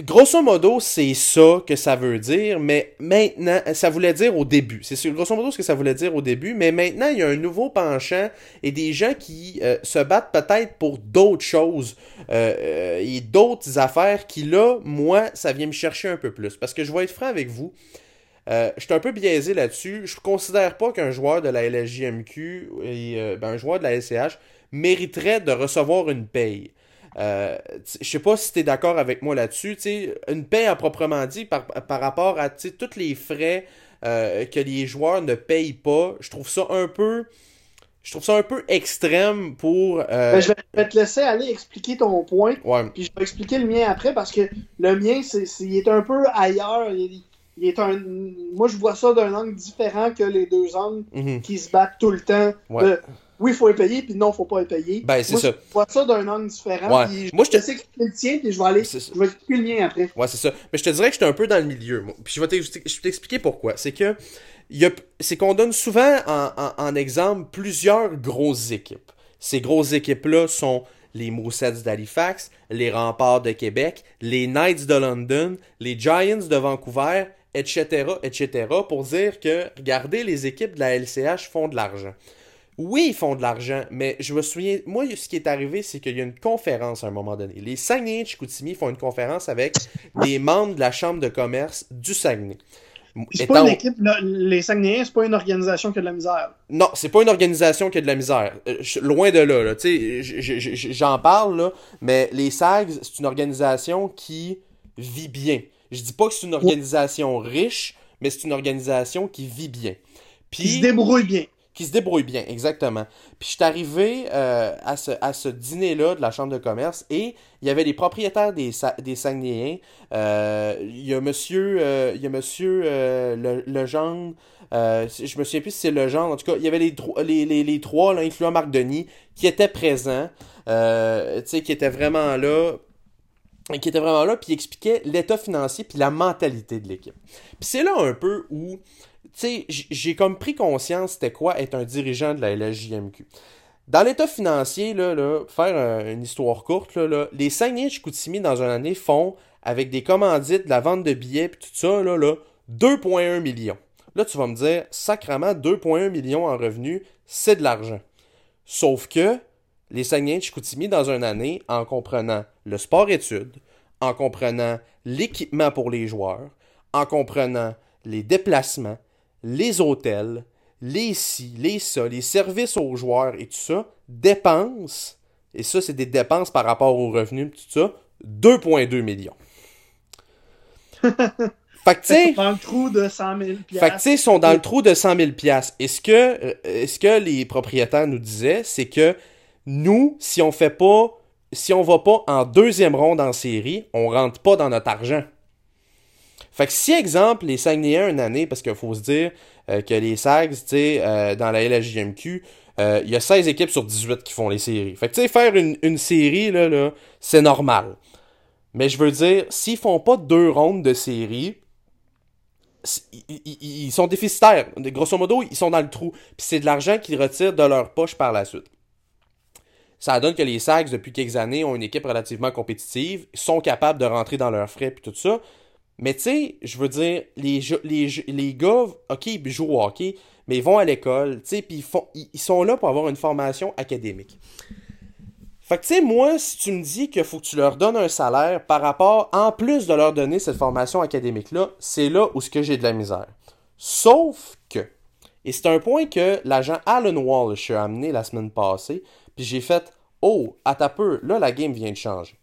Grosso modo, c'est ça que ça veut dire, mais maintenant, ça voulait dire au début. C'est grosso modo ce que ça voulait dire au début, mais maintenant, il y a un nouveau penchant et des gens qui euh, se battent peut-être pour d'autres choses euh, euh, et d'autres affaires qui, là, moi, ça vient me chercher un peu plus. Parce que je vais être franc avec vous, je suis un peu biaisé là-dessus. Je considère pas qu'un joueur de la LSJMQ et ben, un joueur de la LCH mériterait de recevoir une paye. Euh, je sais pas si tu es d'accord avec moi là-dessus. Une paie à proprement dit par, rapport à tous les frais euh, que les joueurs ne payent pas, je trouve ça un peu. Je trouve ça un peu extrême pour. Euh, ben, je vais te laisser aller expliquer ton point. Puis je vais expliquer le mien après parce que le mien, c'est, il est un peu ailleurs. Il, est un... Moi, je vois ça d'un angle différent que les deux angles mhm. qui se battent tout le temps oui, il faut être payé, puis non, il ne faut pas être payé. Ben, c'est ça. Je vois ça d'un angle différent. Moi, je te sais expliquer le tien, puis je vais aller. Je vais expliquer le mien après. Ouais, c'est ça. Mais je te dirais que je suis un peu dans le milieu. Puis je vais t'expliquer pourquoi. C'est que. C'est qu'on donne souvent en, en, exemple plusieurs grosses équipes. Ces grosses équipes-là sont les Moussets d'Halifax, les Remparts de Québec, les Knights de London, les Giants de Vancouver, etc., etc., pour dire que, regardez, les équipes de la LCH font de l'argent. Oui, ils font de l'argent, mais je me souviens, moi, ce qui est arrivé, c'est qu'il y a une conférence à un moment donné. Les Saguenay Chicoutimi font une conférence avec des membres de la Chambre de commerce du Saguenay. C'est pas une équipe, les Saguenayens, c'est pas une organisation qui a de la misère. Non, c'est pas une organisation qui a de la misère. Euh, loin de là, là. j'en parle, là, mais les SAGs, c'est une organisation qui vit bien. Je dis pas que c'est une organisation riche, mais c'est une organisation qui vit bien. Puis, qui se débrouille bien qui se débrouille bien, exactement. Puis je suis arrivé euh, à ce, à ce dîner-là de la Chambre de commerce et il y avait les propriétaires des, des. Euh, il y a monsieur, euh, il y a monsieur le, Legendre, je me souviens plus si c'est Legendre, en tout cas, il y avait les, les, les, les trois, là, incluant Marc Denis, qui étaient présents, qui étaient vraiment là qui étaient vraiment là, puis expliquaient l'état financier puis la mentalité de l'équipe. Puis c'est là un peu où sais, j'ai comme pris conscience c'était quoi être un dirigeant de la LSJMQ. Dans l'état financier, là, là, faire une histoire courte, là, les Saguenay Chicoutimi dans une année font, avec des commandites, de la vente de billets et tout ça, là, là 2,1 millions. Là, tu vas me dire, sacrement, 2,1 millions en revenus, c'est de l'argent. Sauf que les Saguenay Chicoutimi dans une année, en comprenant le sport-études, en comprenant l'équipement pour les joueurs, en comprenant les déplacements, les hôtels, les ci, les ça, les services aux joueurs et tout ça, dépensent, et ça, c'est des dépenses par rapport aux revenus, tout ça, 2,2 millions. fait que, tu dans le trou de 100 000 Fait que, ils sont dans le trou de 100 000 Est-ce que, euh, est-ce que les propriétaires nous disaient, c'est que nous, si on fait pas, si on va pas en deuxième ronde en série, on rentre pas dans notre argent. Fait que si, exemple, les Saguenayens une année, parce qu'il faut se dire euh, que les Sags, tu euh, dans la LHJMQ, euh, il y a 16 équipes sur 18 qui font les séries. Fait que, tu sais, faire une, série, là, là c'est normal. Mais je veux dire, s'ils font pas deux rondes de série, ils, sont déficitaires. Grosso modo, ils sont dans le trou. Puis c'est de l'argent qu'ils retirent de leur poche par la suite. Ça donne que les Sags, depuis quelques années, ont une équipe relativement compétitive, sont capables de rentrer dans leurs frais, puis tout ça. Mais tu sais, je veux dire, les, les, les gars, ok, ils jouent au hockey, mais ils vont à l'école, tu sais, puis ils, ils sont là pour avoir une formation académique. Fait que tu sais, moi, si tu me dis qu'il faut que tu leur donnes un salaire par rapport, en plus de leur donner cette formation académique-là, c'est là où ce que j'ai de la misère. Sauf que, et c'est un point que l'agent Alan Walsh a amené la semaine passée, puis j'ai fait, oh, à ta peu, là, la game vient de changer.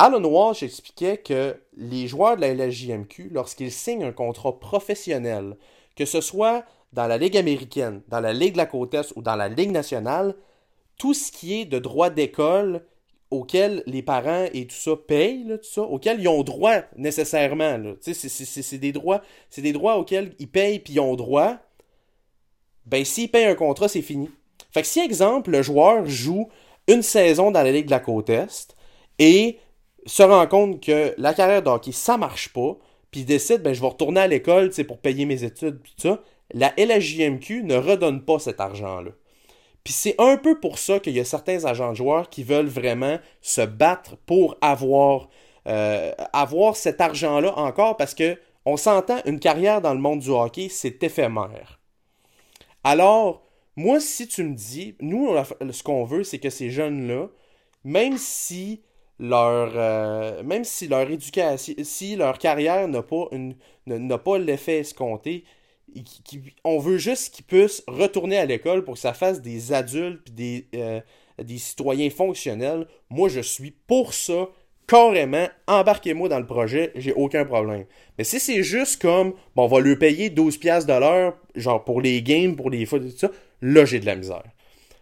Alan Walsh expliquait que les joueurs de la LSJMQ, lorsqu'ils signent un contrat professionnel, que ce soit dans la Ligue américaine, dans la Ligue de la côte Est ou dans la Ligue nationale, tout ce qui est de droit d'école auquel les parents et tout ça payent, auxquels ils ont droit nécessairement. C'est des droits, c'est des droits auxquels ils payent puis ils ont droit. Ben s'ils payent un contrat, c'est fini. Fait que si exemple le joueur joue une saison dans la Ligue de la côte Est et se rend compte que la carrière de hockey, ça marche pas, puis décide, ben, je vais retourner à l'école pour payer mes études, tout ça, la LHJMQ ne redonne pas cet argent-là. Puis c'est un peu pour ça qu'il y a certains agents de joueurs qui veulent vraiment se battre pour avoir, euh, avoir cet argent-là encore parce que on s'entend, une carrière dans le monde du hockey, c'est éphémère. Alors, moi, si tu me dis, nous, ce qu'on veut, c'est que ces jeunes-là, même si leur euh, même si leur éducation si leur carrière n'a pas une n'a pas l'effet escompté on veut juste qu'ils puissent retourner à l'école pour que ça fasse des adultes des, euh, des citoyens fonctionnels. Moi, je suis pour ça, carrément. Embarquez-moi dans le projet, j'ai aucun problème. Mais si c'est juste comme, bon, on va lui payer 12$ de l'heure, genre pour les games, pour les fois, tout ça, là, j'ai de la misère.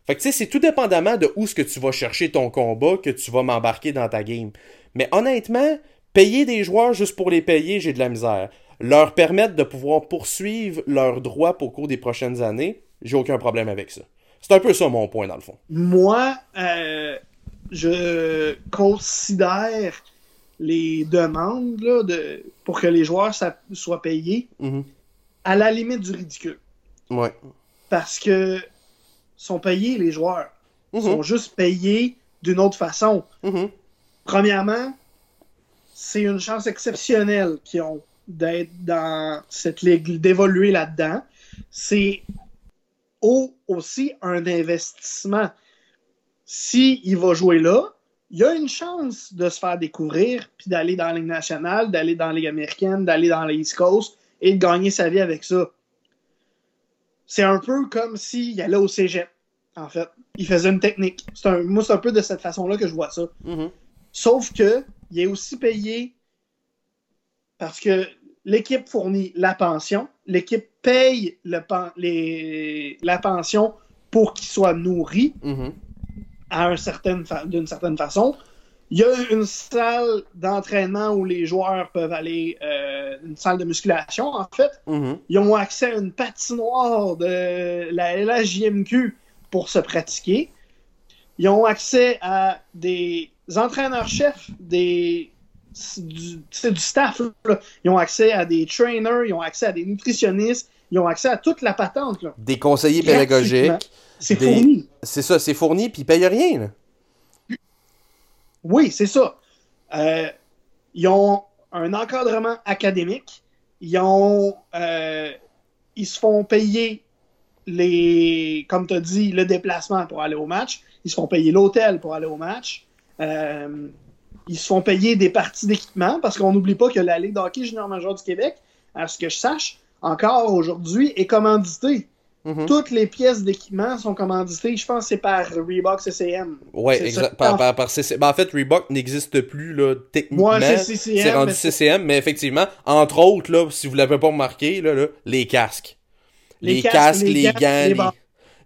Fait que tu sais, c'est tout dépendamment de où ce que tu vas chercher ton combat que tu vas m'embarquer dans ta game. Mais honnêtement, payer des joueurs juste pour les payer, j'ai de la misère leur permettre de pouvoir poursuivre leurs droits au cours des prochaines années, j'ai aucun problème avec ça. C'est un peu ça mon point dans le fond. Moi, euh, je considère les demandes de, pour que les joueurs soient payés mhm. à la limite du ridicule. Ouais. Parce que sont payés les joueurs. Ils mhm. sont juste payés d'une autre façon. Mhm. Premièrement, c'est une chance exceptionnelle qu'ils ont d'être dans cette ligue, d'évoluer là-dedans. C'est aussi un investissement. S'il il va jouer là, il y a une chance de se faire découvrir, puis d'aller dans la Ligue nationale, d'aller dans la Ligue américaine, d'aller dans l'East Coast et de gagner sa vie avec ça. C'est un peu comme s'il allait au cégep, en fait. Il faisait une technique. Un, moi, c'est un peu de cette façon-là que je vois ça. Mm-hmm. Sauf que il est aussi payé parce que l'équipe fournit la pension, l'équipe paye le la pension pour qu'il soit nourri mm-hmm. d'une certaine façon. Il y a une salle d'entraînement où les joueurs peuvent aller, euh, une salle de musculation en fait. Mm-hmm. Ils ont accès à une patinoire de la LHJMQ pour se pratiquer. Ils ont accès à des entraîneurs-chefs, des c'est du, staff. Ils ont accès à des trainers, ils ont accès à des nutritionnistes, ils ont accès à toute la patente. Des conseillers pédagogiques. C'est fourni. C'est ça, c'est fourni, puis ils payent rien. Oui, c'est ça. Euh, ils ont un encadrement académique. Ils. Euh, ils se font payer les. Comme tu as dit, le déplacement pour aller au match. Ils se font payer l'hôtel pour aller au match. Euh, ils se font payer des parties d'équipement parce qu'on n'oublie pas que la Ligue d'hockey junior major du Québec, à ce que je sache, encore aujourd'hui, est commanditée. Mm-hmm. Toutes les pièces d'équipement sont commanditées. Je pense que c'est par Reebok CCM. Oui, exact. Par, par, ben, en fait, Reebok n'existe plus là, techniquement. c'est rendu CCM, mais effectivement, entre autres, là, si vous l'avez pas remarqué, là, là, les casques. Les, casques, les, gants,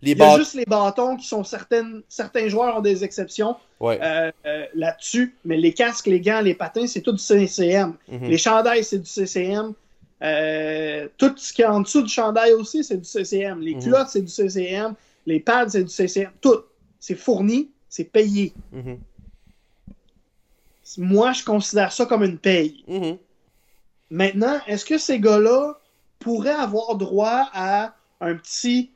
il y a juste les bâtons qui sont certaines, certains joueurs ont des exceptions euh, euh, là-dessus, mais les casques, les gants, les patins, c'est tout du CCM. Mhm. Les chandails, c'est du CCM. Euh, tout ce qui est en dessous du chandail aussi, c'est du CCM. Les mhm. culottes, c'est du CCM. Les pads, c'est du CCM. Tout. C'est fourni, c'est payé. Mhm. Moi, je considère ça comme une paye. Maintenant, est-ce que ces gars-là pourraient avoir droit à un petit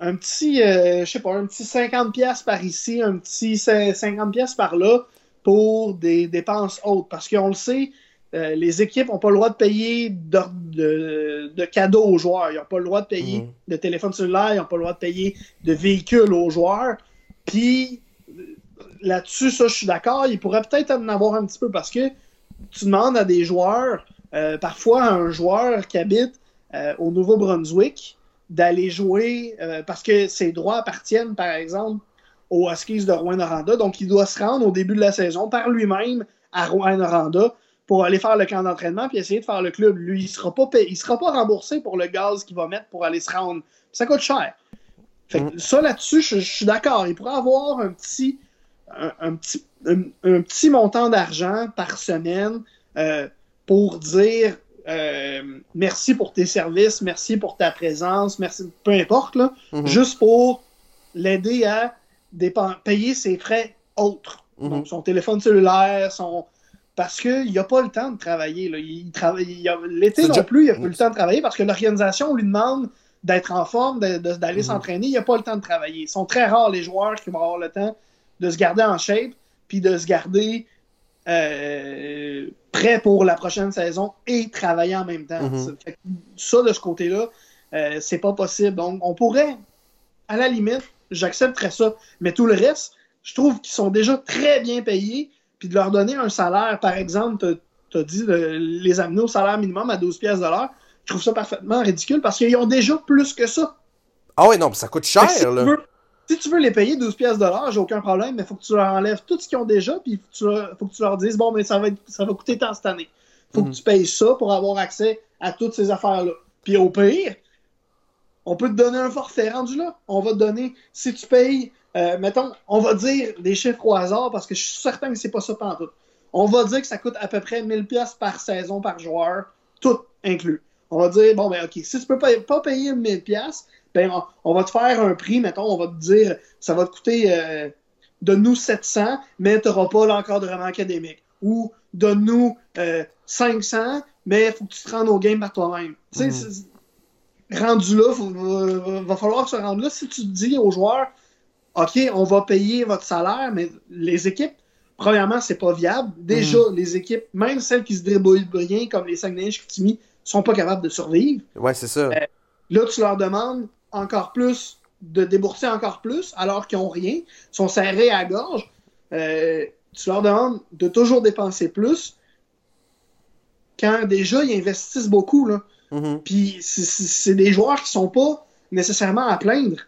un petit, euh, je sais pas, un petit 50 pièces par ici, un petit 50 pièces par là pour des dépenses hautes. Parce qu'on le sait, euh, les équipes n'ont pas le droit de payer de, cadeaux aux joueurs. Ils n'ont pas le droit de payer mhm. de téléphone cellulaire, ils n'ont pas le droit de payer de véhicules aux joueurs. Puis là-dessus, ça, je suis d'accord. Ils pourraient peut-être en avoir un petit peu parce que tu demandes à des joueurs, euh, parfois un joueur qui habite au Nouveau-Brunswick, d'aller jouer euh, parce que ses droits appartiennent, par exemple, aux Huskies de Rouen-Noranda. Donc, il doit se rendre au début de la saison par lui-même à Rouen-Noranda pour aller faire le camp d'entraînement puis essayer de faire le club. Lui, il sera pas il sera pas remboursé pour le gaz qu'il va mettre pour aller se rendre. Ça coûte cher. Fait mm. Ça, là-dessus, je, suis d'accord. Il pourrait avoir un petit, un, petit, un, petit montant d'argent par semaine euh, pour dire euh, merci pour tes services, merci pour ta présence, merci, peu importe, là, mhm. juste pour l'aider à payer ses frais autres. Mhm. Donc, son téléphone cellulaire, son. Parce qu'il n'a pas le temps de travailler. Travaille... L'été non plus, il n'a pas le temps de travailler parce que l'organisation lui demande d'être en forme, d'aller mhm. s'entraîner, il n'y a pas le temps de travailler. Ils sont très rares les joueurs qui vont avoir le temps de se garder en shape, puis de se garder euh, prêt pour la prochaine saison et travailler en même temps. Mhm. Ça, de ce côté-là, euh, c'est pas possible. Donc, on pourrait, à la limite, j'accepterais ça. Mais tout le reste, je trouve qu'ils sont déjà très bien payés. Puis de leur donner un salaire, par exemple, tu as dit de les amener au salaire minimum à 12 pièces de l'heure. Je trouve ça parfaitement ridicule parce qu'ils ont déjà plus que ça. Ah oui, non, ça coûte cher, là. Si tu veux les payer 12 pièces de l'heure, j'ai aucun problème, mais il faut que tu leur enlèves tout ce qu'ils ont déjà, puis il faut, que tu leur dises, bon, mais ça va, ça va coûter tant cette année. Faut que mhm. tu payes ça pour avoir accès à toutes ces affaires-là. Puis au pire, on peut te donner un forfait rendu là. On va te donner, si tu payes, euh, mettons, on va dire des chiffres au hasard parce que je suis certain que c'est pas ça tout. On va dire que ça coûte à peu près 1000 pièces par saison par joueur, tout inclus. On va dire, bon, ben, OK, si tu peux pas, pas payer 1000 pièces ben, on, va te faire un prix, mettons, on va te dire, ça va te coûter, euh, donne-nous 700, mais tu n'auras pas l'encadrement académique. Ou donne-nous 500, euh, mais il faut que tu te rendes au game par toi-même. Tu sais, mhm. Rendu là, il va, falloir que tu rendes là. Si tu dis aux joueurs, OK, on va payer votre salaire, mais les équipes, premièrement, c'est pas viable. Déjà, mhm. les équipes, même celles qui se débrouillent bien, comme les Saguenay ne sont pas capables de survivre. Ouais, c'est ça. Euh, là, tu leur demandes encore plus, de débourser encore plus, alors qu'ils n'ont rien, sont serrés à la gorge. Euh, tu leur demandes de toujours dépenser plus quand déjà ils investissent beaucoup. Là. Mm-hmm. Puis c'est des joueurs qui sont pas nécessairement à plaindre.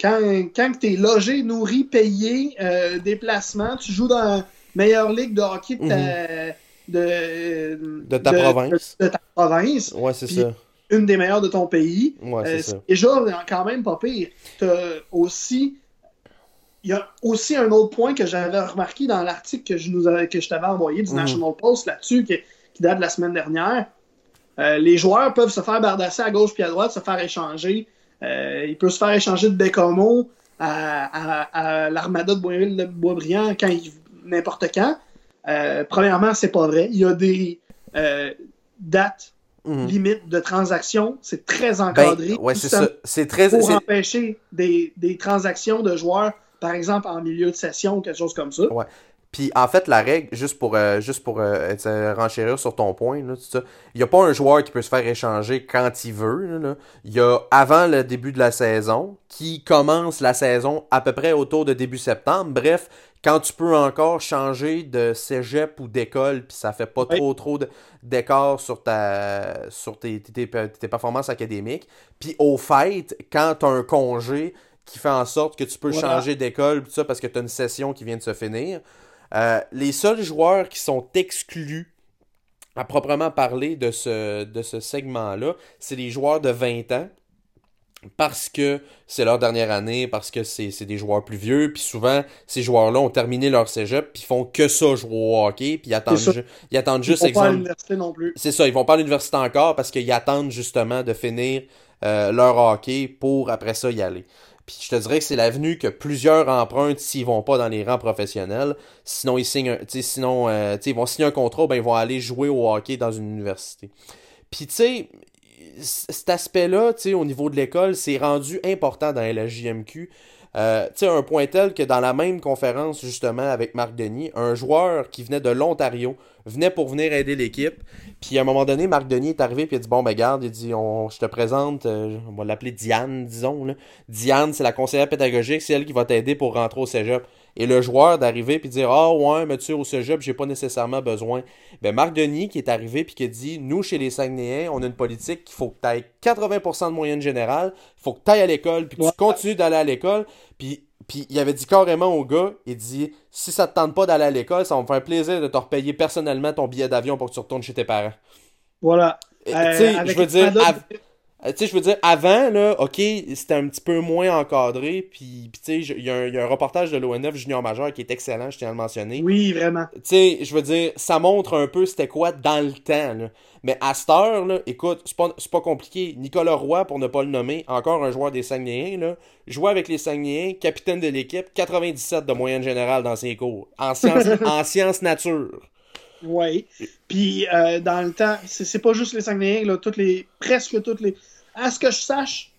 Quand, quand tu es logé, nourri, payé, euh, déplacement, tu joues dans la meilleure ligue de hockey de ta, mm-hmm. de, ta province. De, ta province. Ouais, c'est ça une des meilleures de ton pays. Ouais, c'est euh, déjà quand même pas pire. aussi. Il y a aussi un autre point que j'avais remarqué dans l'article que je, nous que je t'avais envoyé du mhm. National Post là-dessus, qui, date de la semaine dernière. Euh, les joueurs peuvent se faire bardasser à gauche puis à droite, se faire échanger. Euh, ils peuvent se faire échanger de Bécomo à, l'Armada de Boisbriand quand n'importe quand. premièrement, c'est pas vrai. Il y a des dates Mhm. limite de transaction. C'est très ben, encadré. c'est ça. C'est très. Pour empêcher des, transactions de joueurs, par exemple, en milieu de session ou quelque chose comme ça. Ouais. Puis en fait, la règle, juste pour, euh, juste pour euh, renchérir sur ton point, il n'y a pas un joueur qui peut se faire échanger quand il veut. Il y a avant le début de la saison, qui commence la saison à peu près autour de début septembre. Bref, quand tu peux encore changer de cégep ou d'école, puis ça fait pas trop trop d'écart sur, ta, sur tes, tes, performances académiques. Puis au fait, quand tu as un congé qui fait en sorte que tu peux changer d'école, ça parce que tu as une session qui vient de se finir, euh, les seuls joueurs qui sont exclus à proprement parler de ce, de ce segment-là, c'est les joueurs de 20 ans parce que c'est leur dernière année, parce que c'est des joueurs plus vieux, puis souvent, ces joueurs-là ont terminé leur cégep, puis ils font que ça, jouer au hockey, puis ils attendent, ils attendent juste... Ils vont pas à l'université non plus. C'est ça, ils vont pas à l'université encore, parce qu'ils attendent justement de finir euh, leur hockey pour après ça y aller. Puis je te dirais que c'est l'avenue que plusieurs empruntent s'ils vont pas dans les rangs professionnels. Sinon, ils sinon, euh, vont signer un contrat, ben ils vont aller jouer au hockey dans une université. Puis tu sais, cet aspect-là, au niveau de l'école, c'est rendu important dans la JMQ. Euh, tu sais, un point tel que dans la même conférence, justement, avec Marc Denis, un joueur qui venait de l'Ontario venait pour venir aider l'équipe. Puis à un moment donné, Marc Denis est arrivé puis il a dit Bon, ben garde, il dit on, Je te présente, euh, on va l'appeler Diane, disons. Là. Diane, c'est la conseillère pédagogique, c'est elle qui va t'aider pour rentrer au cégep et le joueur d'arriver puis dire Ah ouais, mais tu sais, au cégep, j'ai pas nécessairement besoin. Ben Marc Denis qui est arrivé puis qui a dit Nous, chez les Saguenayens, on a une politique qu'il faut que tu ailles 80% de moyenne générale, il faut que tu ailles à l'école, puis que tu continues d'aller à l'école. Puis, puis il avait dit carrément au gars Il dit Si ça te tente pas d'aller à l'école, ça va me faire plaisir de te repayer personnellement ton billet d'avion pour que tu retournes chez tes parents. Voilà. tu sais, je veux dire. Euh, tu sais, je veux dire, avant, là, OK, c'était un petit peu moins encadré, puis, tu sais, il y, a un reportage de l'ONF junior majeur qui est excellent, je tiens à le mentionner. Oui, vraiment. Tu sais, je veux dire, ça montre un peu c'était quoi dans le temps, là. Mais à cette heure, là, écoute, c'est pas, pas compliqué. Nicolas Roy, pour ne pas le nommer, encore un joueur des Saguenayens, là, jouait avec les Saguenayens, capitaine de l'équipe, 97 de moyenne générale dans ses cours, en sciences, en sciences nature. Oui. Puis, euh, dans le temps, c'est pas juste les Saguenayens, là, toutes les, presque toutes les à ce que je sache,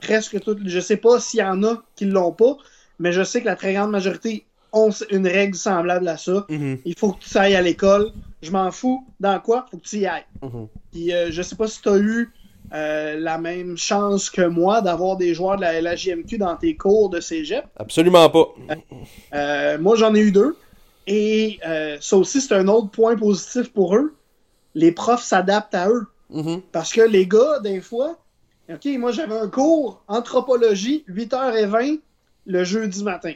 presque tout. Je sais pas s'il y en a qui l'ont pas, mais je sais que la très grande majorité ont une règle semblable à ça. Mhm. Il faut que tu ailles à l'école. Je m'en fous. Dans quoi? Faut que tu y ailles. Mhm. Puis euh, je sais pas si tu as eu euh, la même chance que moi d'avoir des joueurs de la LHJMQ dans tes cours de cégep. Absolument pas. Euh, moi, j'en ai eu deux. Et euh, ça aussi, c'est un autre point positif pour eux. Les profs s'adaptent à eux. Mhm. Parce que les gars, des fois, OK, moi j'avais un cours anthropologie, 8h20 le jeudi matin.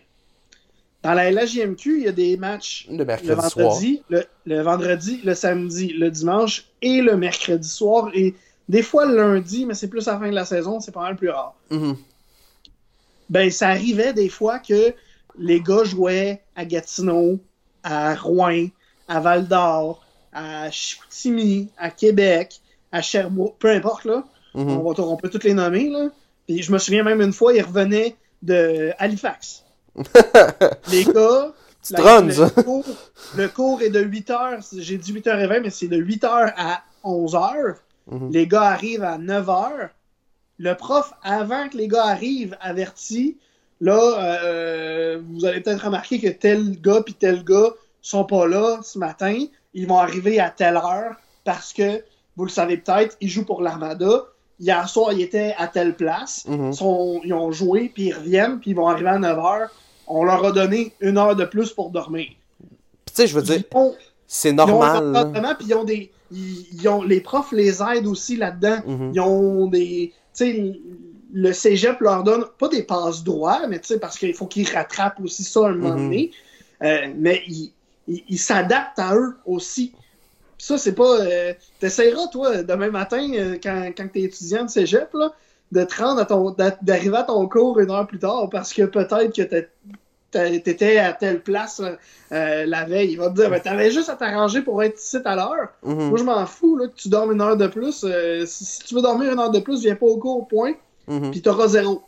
Dans la LHJMQ, il y a des matchs Le le mercredi soir. vendredi, le, le vendredi, le samedi, le dimanche et le mercredi soir. Et des fois le lundi, mais c'est plus à la fin de la saison, c'est pas mal plus rare. Mhm. Ben, ça arrivait des fois que les gars jouaient à Gatineau, à Rouen, à Val d'Or, à Chicoutimi, à Québec, à Sherbrooke, peu importe, là. Mhm. On, va, on peut toutes les nommer, là. Puis je me souviens même une fois, ils revenaient de Halifax. les gars. Tu la- trônes, le, cours, le cours est de 8h, j'ai dit 8h20, mais c'est de 8h à 11h. Mhm. Les gars arrivent à 9h. Le prof, avant que les gars arrivent, avertit là, euh, vous allez peut-être remarquer que tel gars puis tel gars sont pas là ce matin. Ils vont arriver à telle heure parce que, vous le savez peut-être, ils jouent pour l'Armada. Hier soir, ils étaient à telle place. Mhm. Ils, sont- ils ont joué, puis ils reviennent, puis ils vont arriver à 9h. On leur a donné une heure de plus pour dormir. Tu sais, je veux dire, Ils ont, c'est ils ont normal. encadrement, puis ils ont des. Ils, ils ont, les profs les aident aussi là-dedans. Mhm. Ils ont des. Tu sais, le cégep leur donne pas des passes droits, mais tu sais, parce qu'il faut qu'ils rattrapent aussi ça à un moment Mhm. donné. Euh, mais ils, ils- ils s'adaptent à eux aussi. Puis ça, c'est pas. Euh, T'essayeras, toi, demain matin, euh, quand, quand t'es étudiant de cégep, là, de te rendre à ton. d'a- d'arriver à ton cours une heure plus tard parce que peut-être que t'étais à telle place euh, la veille. Il va te dire, ben, t'avais juste à t'arranger pour être ici à l'heure. Mhm. Moi, je m'en fous là, que tu dormes une heure de plus. Euh, si, si tu veux dormir une heure de plus, viens pas au cours, point. Mhm. Puis t'auras zéro.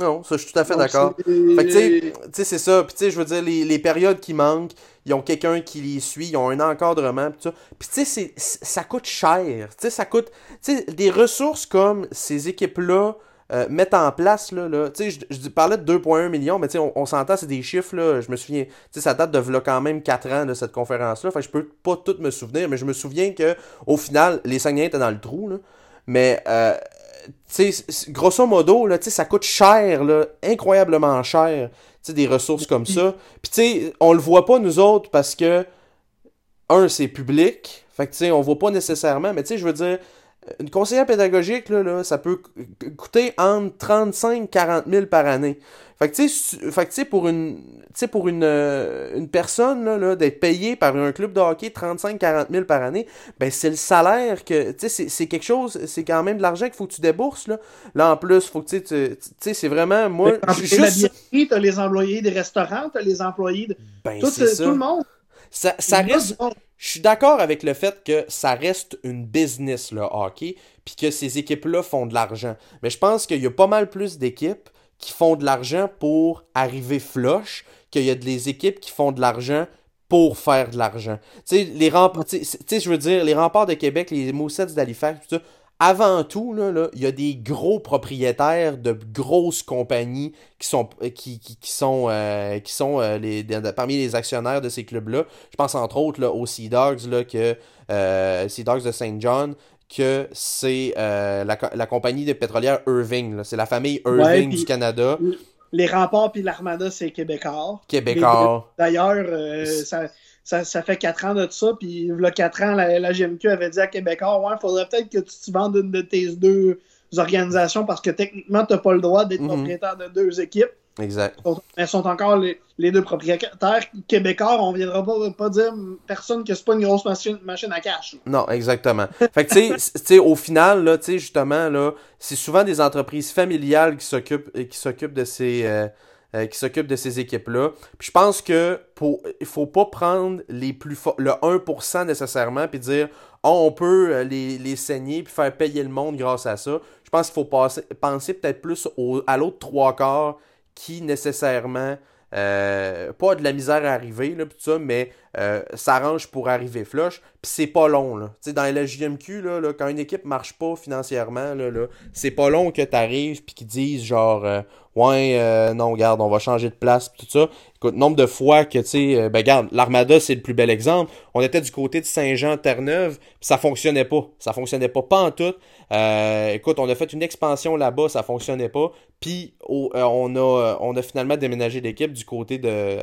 Non, ça, je suis tout à fait d'accord. Fait que, tu sais, tu sais, c'est ça. Puis, tu sais, je veux dire, les, les périodes qui manquent, ils ont quelqu'un qui les suit, ils ont un encadrement, pis tout ça. Puis, tu sais, ça coûte cher. Tu sais, ça coûte. Tu sais, des ressources comme ces équipes-là euh, mettent en place, là. là tu sais, je, je parlais de 2,1 millions, mais tu sais, on, on s'entend, c'est des chiffres, là. Je me souviens. Tu sais, ça date de v'là quand même 4 ans de cette conférence-là. Fait que je peux pas tout me souvenir, mais je me souviens que au final, les Saguenay étaient dans le trou, là. Mais, euh, grosso modo, là, ça coûte cher, incroyablement cher, des ressources comme ça. Puis, tu sais, on le voit pas, nous autres, parce que, un, c'est public, fait que, tu on voit pas nécessairement, mais, je veux dire, une conseillère pédagogique, là, là ça peut coûter entre 35 et 40 000 par année. Fait que, tu sais, pour une, pour une, euh, une personne, là, là, d'être payée par un club de hockey 35-40 000 par année, ben, c'est le salaire que, tu sais, c'est- quelque chose, c'est quand même de l'argent qu'il faut que tu débourses, là. Là, en plus, faut que, tu sais, tu sais, c'est vraiment, moi, juste, t'as les employés des restaurants, t'as les employés de. ben, Tout, euh, ça. tout le monde. Ça, reste, monde. Je suis d'accord avec le fait que ça reste une business, le hockey, puis que ces équipes-là font de l'argent. Mais je pense qu'il y a pas mal plus d'équipes qui font de l'argent pour arriver flush qu'il y a des équipes qui font de l'argent pour faire de l'argent. Tu sais, les remparts, je veux dire, les remparts de Québec, les Moussets d'Halifax, tout ça, avant tout, là, là, il y a des gros propriétaires de grosses compagnies qui sont, qui, qui, qui sont, euh, qui sont euh, les, de- parmi les actionnaires de ces clubs-là. Je pense entre autres là, aux Sea Dogs, là, que, euh, Sea Dogs de St. John, que c'est euh, la, la compagnie de pétrolière Irving. C'est la famille Irving Ouais, du Canada, Les remparts puis l'Armada, c'est québécois. Québécois. D'ailleurs, euh, ça, ça, ça fait 4 ans de ça, puis il y a 4 ans, la, la GMQ avait dit à Québécois Ouais, faudrait peut-être que tu te vendes une de tes deux organisations parce que techniquement, tu n'as pas le droit d'être Mhm. propriétaire de deux équipes. Exact. Elles sont encore les, les deux propriétaires québécois. On viendra pas, pas dire personne que c'est pas une grosse machine, machine à cash. Non, exactement. Fait que, tu sais, au final, là, tu sais, justement, là, c'est souvent des entreprises familiales qui s'occupent, qui s'occupent de ces, euh, euh, qui s'occupent de ces équipes-là. Puis je pense que pour, il faut pas prendre les plus le 1% nécessairement, puis dire, oh, on peut euh, les, les saigner, puis faire payer le monde grâce à ça. Je pense qu'il faut penser peut-être plus à l'autre trois quarts qui nécessairement, euh, pas de la misère à arriver, là, tout ça, mais euh, s'arrange pour arriver flush. Puis c'est pas long. Là. sais, dans la JMQ, là, là, quand une équipe marche pas financièrement, là, là, c'est pas long que tu arrives puis qu'ils disent genre euh, Ouais, euh, non, regarde, on va changer de place tout ça. Écoute, nombre de fois que, tu sais, ben regarde, l'Armada, c'est le plus bel exemple. On était du côté de Saint-Jean-Terre-Neuve, puis ça fonctionnait pas. Ça fonctionnait pas, pas en tout. écoute, on a fait une expansion là-bas, ça fonctionnait pas. Puis on, a, on a finalement déménagé l'équipe du côté de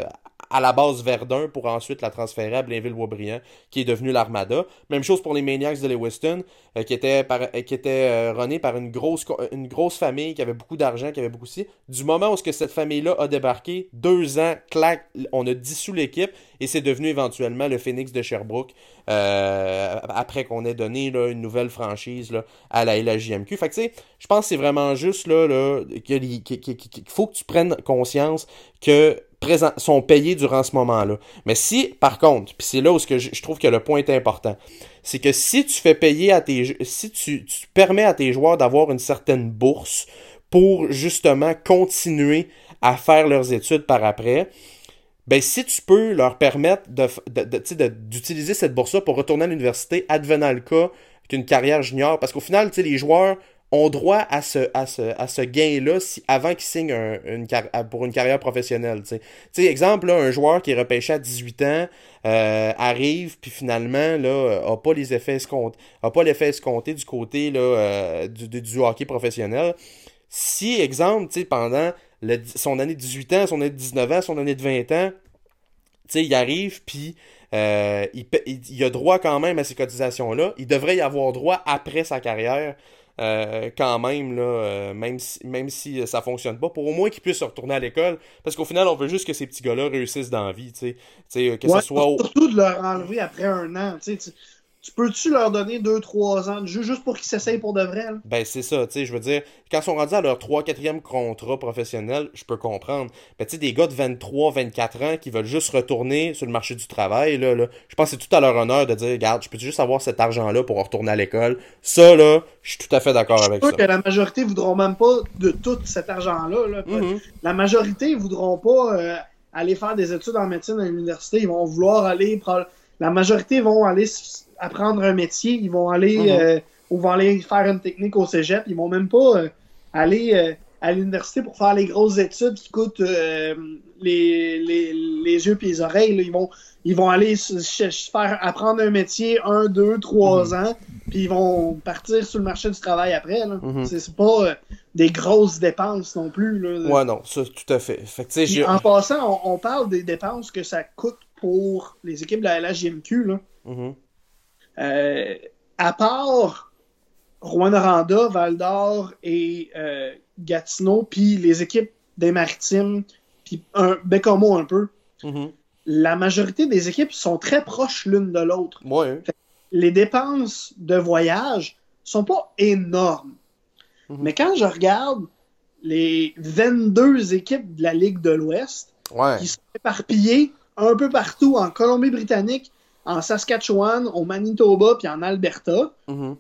à la base Verdun pour ensuite la transférer à Blainville-Boisbriand, qui est devenu l'Armada. Même chose pour les Maniacs de Lewiston, euh, qui était, par, euh, euh, par une grosse, une grosse famille qui avait beaucoup d'argent, qui avait beaucoup aussi. Du moment où ce que cette famille-là a débarqué, deux ans, clac, on a dissous l'équipe et c'est devenu éventuellement le Phoenix de Sherbrooke après qu'on ait donné une nouvelle franchise à la LHJMQ. Fait que tu sais, je pense que c'est vraiment juste là, là qu'il faut que tu prennes conscience que sont payés durant ce moment-là. Mais si, par contre, puis c'est là où que je, trouve que le point est important, c'est que si tu fais payer à tes si tu, permets à tes joueurs d'avoir une certaine bourse pour justement continuer à faire leurs études par après, ben si tu peux leur permettre d'utiliser de, cette bourse-là pour retourner à l'université, advenant le cas qu'une carrière junior, parce qu'au final, tu les joueurs ont droit à ce, à ce, à ce gain-là avant qu'ils signent une, pour une carrière professionnelle. Exemple, un joueur qui est repêché à 18 ans euh, arrive, puis finalement, là, a pas les effets escomptés, a pas l'effet escompté du côté euh, du, hockey professionnel. Si, exemple, pendant son année de 18 ans, son année de 19 ans, son année de 20 ans, il arrive, puis euh, il, il, a droit quand même à ces cotisations-là. Il devrait y avoir droit après sa carrière euh, quand même, là, euh, même si, même si euh, ça fonctionne pas, pour au moins qu'ils puissent retourner à l'école. Parce qu'au final, on veut juste que ces petits gars-là réussissent dans la vie, tu sais. que ce soit. Surtout de leur enlever après un an, tu sais tu peux-tu leur donner 2-3 ans de jeu juste pour qu'ils s'essayent pour de vrai? Ben, c'est ça, tu sais, je veux dire, quand ils sont rendus à leur 3-4e contrat professionnel, je peux comprendre. Mais tu sais, des gars de 23-24 ans qui veulent juste retourner sur le marché du travail, là, là je pense que c'est tout à leur honneur de dire, regarde, je peux juste avoir cet argent-là pour retourner à l'école? Ça, là, je suis tout à fait d'accord avec ça. Que la majorité voudront même pas de tout cet argent-là. Là. Mm-hmm. La majorité voudront pas euh, aller faire des études en médecine à l'université. Ils vont vouloir aller... La majorité vont aller apprendre un métier, ils vont aller mhm. euh, ou vont aller faire une technique au cégep, ils vont même pas euh, aller euh, à l'université pour faire les grosses études qui coûtent les, les, les, yeux et les oreilles. Ils, vont, ils vont aller faire apprendre un métier un, deux, trois mhm. ans, puis ils vont partir sur le marché du travail après. Mhm. C'est pas des grosses dépenses non plus. Là. Ouais, non, ça, tout à fait. fait en passant, on, parle des dépenses que ça coûte pour les équipes de la LHJMQ. Là. Euh, à part Rouen-Noranda, Val-d'Or et euh, Gatineau, puis les équipes des Maritimes, puis un un peu, mm-hmm. la majorité des équipes sont très proches l'une de l'autre. Les dépenses de voyage sont pas énormes. Mm-hmm. Mais quand je regarde les 22 équipes de la Ligue de l'Ouest qui sont éparpillées un peu partout en Colombie-Britannique, en Saskatchewan, au Manitoba, puis en Alberta. Mhm.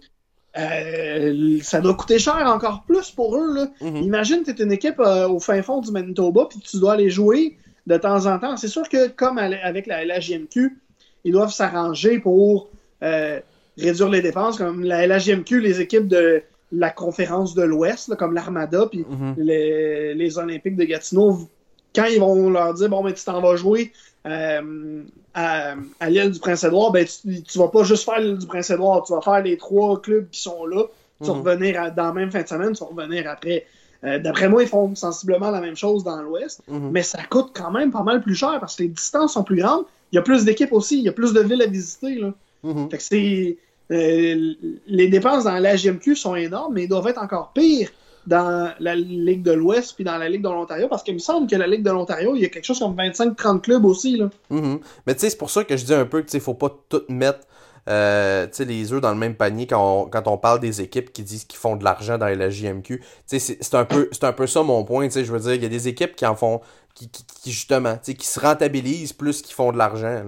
Euh, ça doit coûter cher encore plus pour eux. Là. Mhm. Imagine, tu es une équipe euh, au fin fond du Manitoba, puis tu dois aller jouer de temps en temps. C'est sûr que, comme avec la LHJMQ, ils doivent s'arranger pour euh, réduire les dépenses. Comme la LHJMQ, les équipes de la conférence de l'Ouest, comme l'Armada, puis mhm. les, les, Olympiques de Gatineau, quand ils vont leur dire, bon, mais tu t'en vas jouer euh, à, l'île du Prince-Édouard, ben, tu, tu vas pas juste faire l'île du Prince-Édouard, tu vas faire les trois clubs qui sont là. Tu vas mhm. revenir dans la même fin de semaine, tu vas revenir après. Euh, d'après moi, ils font sensiblement la même chose dans l'Ouest, mhm. mais ça coûte quand même pas mal plus cher parce que les distances sont plus grandes. Il y a plus d'équipes aussi, il y a plus de villes à visiter. Là. Mhm. Fait que c'est. Euh, les dépenses dans la GMQ sont énormes, mais ils doivent être encore pires dans la Ligue de l'Ouest puis dans la Ligue de l'Ontario parce qu'il me semble que la Ligue de l'Ontario, il y a quelque chose comme 25-30 clubs aussi. Là. Mm-hmm. Mais tu sais, c'est pour ça que je dis un peu qu'il ne faut pas tout mettre euh, les œufs dans le même panier quand on, quand on parle des équipes qui disent qu'ils font de l'argent dans la JMQ. C'est un, peu, un peu ça mon point. Je veux dire, il y a des équipes qui en font qui, qui, justement, qui se rentabilisent plus qu'ils font de l'argent.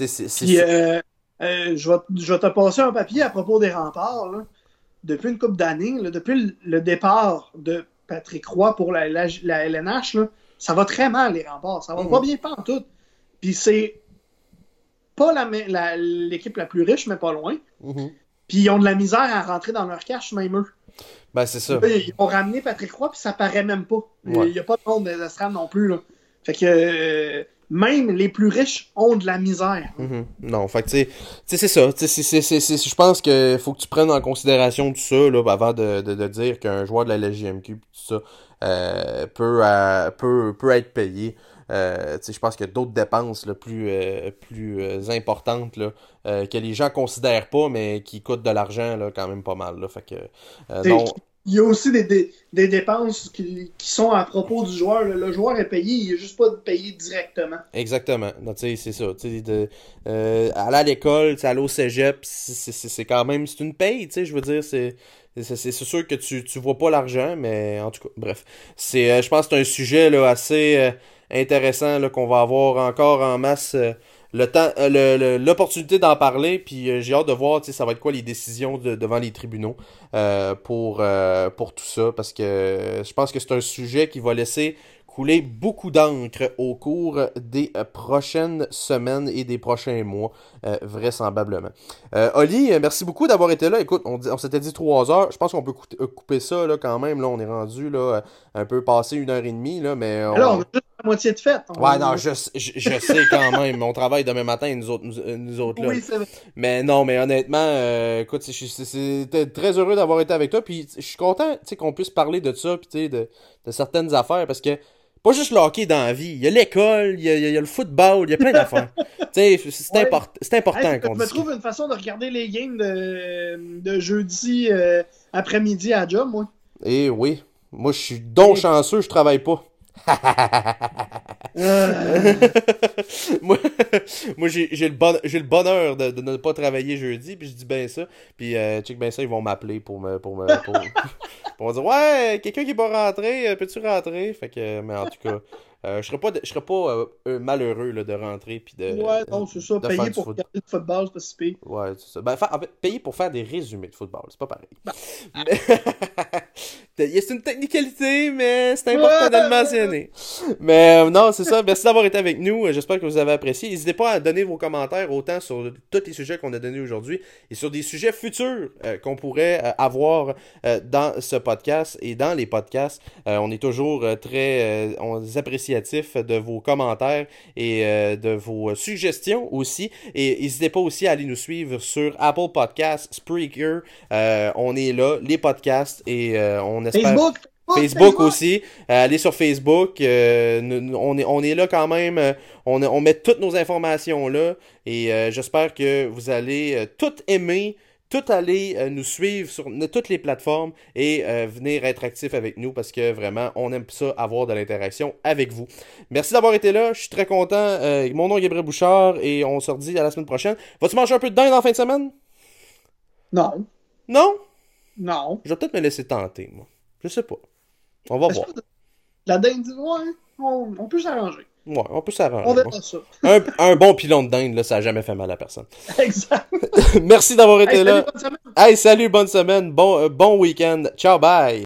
Euh, euh, je, vais, je vais te passer un papier à propos des remparts. Là depuis une couple d'années, depuis le départ de Patrick Roy pour la, LNH, ça va très mal, les remparts. Ça va mhm. pas bien pas en tout. Puis c'est pas l'équipe la, plus riche, mais pas loin. Mm-hmm. Puis ils ont de la misère à rentrer dans leur cash, même eux. Ben, c'est ça. Ils ont ramené Patrick Roy, puis ça paraît même pas. Il n'y a pas de monde des non plus. Là. Fait que euh, même les plus riches ont de la misère. Mm-hmm. Non, fait que tu sais, c'est ça. Je pense qu'il faut que tu prennes en considération tout ça là, avant de, de, dire qu'un joueur de la LGMQ, tout ça, euh, peut, euh, peut, peut être payé. Euh, je pense qu'il y a d'autres dépenses là, plus, euh, plus importantes là, que les gens considèrent pas, mais qui coûtent de l'argent quand même pas mal. Là, fait que, non... Il y a aussi des, des, dépenses qui, qui, sont à propos du joueur. Le joueur est payé, il n'est juste pas payé directement. Exactement. C'est ça. De, aller à l'école, aller au cégep, c'est quand même c'est une paye. Je veux dire, c'est c'est sûr que tu, tu vois pas l'argent, mais en tout cas, bref. c'est Je pense que c'est un sujet là, assez intéressant qu'on va avoir encore en masse euh, le temps euh, l'opportunité d'en parler puis euh, j'ai hâte de voir ça va être quoi les décisions devant les tribunaux pour pour tout ça parce que je pense que c'est un sujet qui va laisser couler beaucoup d'encre au cours des euh, prochaines semaines et des prochains mois, euh, vraisemblablement. Euh, Oli, merci beaucoup d'avoir été là. Écoute, on, on s'était dit trois heures. Je pense qu'on peut couper ça là, quand même. Là, on est rendu là, un peu passé une heure et demie. Là, mais Alors, on a juste la moitié de fête. Ouais, non, je, je, sais quand même. On travaille demain matin, nous autres, nous, autres là. Oui, c'est vrai. Mais non, mais honnêtement, écoute, c'était très heureux d'avoir été avec toi. Puis je suis content qu'on puisse parler de ça, puis de, de certaines affaires, parce que pas juste le hockey dans la vie. Il y a l'école, il, y a, le football, il y a plein d'affaires. c'est important qu'on Je me trouve une façon de regarder les games de, de jeudi euh, après-midi à job, moi. Eh oui. Moi, je suis donc chanceux, je travaille pas. moi, moi j'ai le, bon, le bonheur de, de, ne pas travailler jeudi, puis je dis ben ça. Puis, euh, check ben ça, ils vont m'appeler pour me, pour me, pour, pour me dire Ouais, quelqu'un qui pas rentré, euh, peux-tu rentrer Fait que, mais en tout cas. Euh, je serais pas, je serais pas euh, malheureux là, de rentrer puis de. Ouais, non, c'est ça. Payer pour regarder le football, c'est pas si pire. Ouais, c'est ça. Ben, en fait, payer pour faire des résumés de football, c'est pas pareil. Bah. c'est une technicalité, mais c'est important de le mentionner. Mais euh, non, c'est ça. Merci d'avoir été avec nous. J'espère que vous avez apprécié. N'hésitez pas à donner vos commentaires autant sur tous les sujets qu'on a donnés aujourd'hui et sur des sujets futurs qu'on pourrait avoir dans ce podcast et dans les podcasts. on est toujours très. on apprécie de vos commentaires et euh, de vos suggestions aussi. Et n'hésitez pas aussi à aller nous suivre sur Apple Podcasts, Spreaker. Euh, on est là, les podcasts, et euh, on espère... Facebook! Facebook, aussi. allez sur Facebook. on, est, on est là quand même. on, on met toutes nos informations là. Et j'espère que vous allez tout aimer tout aller euh, nous suivre sur toutes les plateformes et euh, venir être actif avec nous parce que vraiment, on aime ça, avoir de l'interaction avec vous. Merci d'avoir été là. Je suis très content. Euh, mon nom est Gabriel Bouchard et on se redit à la semaine prochaine. Vas-tu manger un peu de dinde en fin de semaine? Non. Non? Non. Je vais peut-être me laisser tenter, moi. Je sais pas. On va voir. La dinde, ouais, on peut s'arranger. Ouais, on peut s'arranger. On verra ça. un, un, bon pilon de dinde, là, ça n'a jamais fait mal à personne. Exact. Merci d'avoir été là. Salut, bonne semaine. Hey, salut, bonne semaine. Bon, euh, bon week-end. Ciao, bye.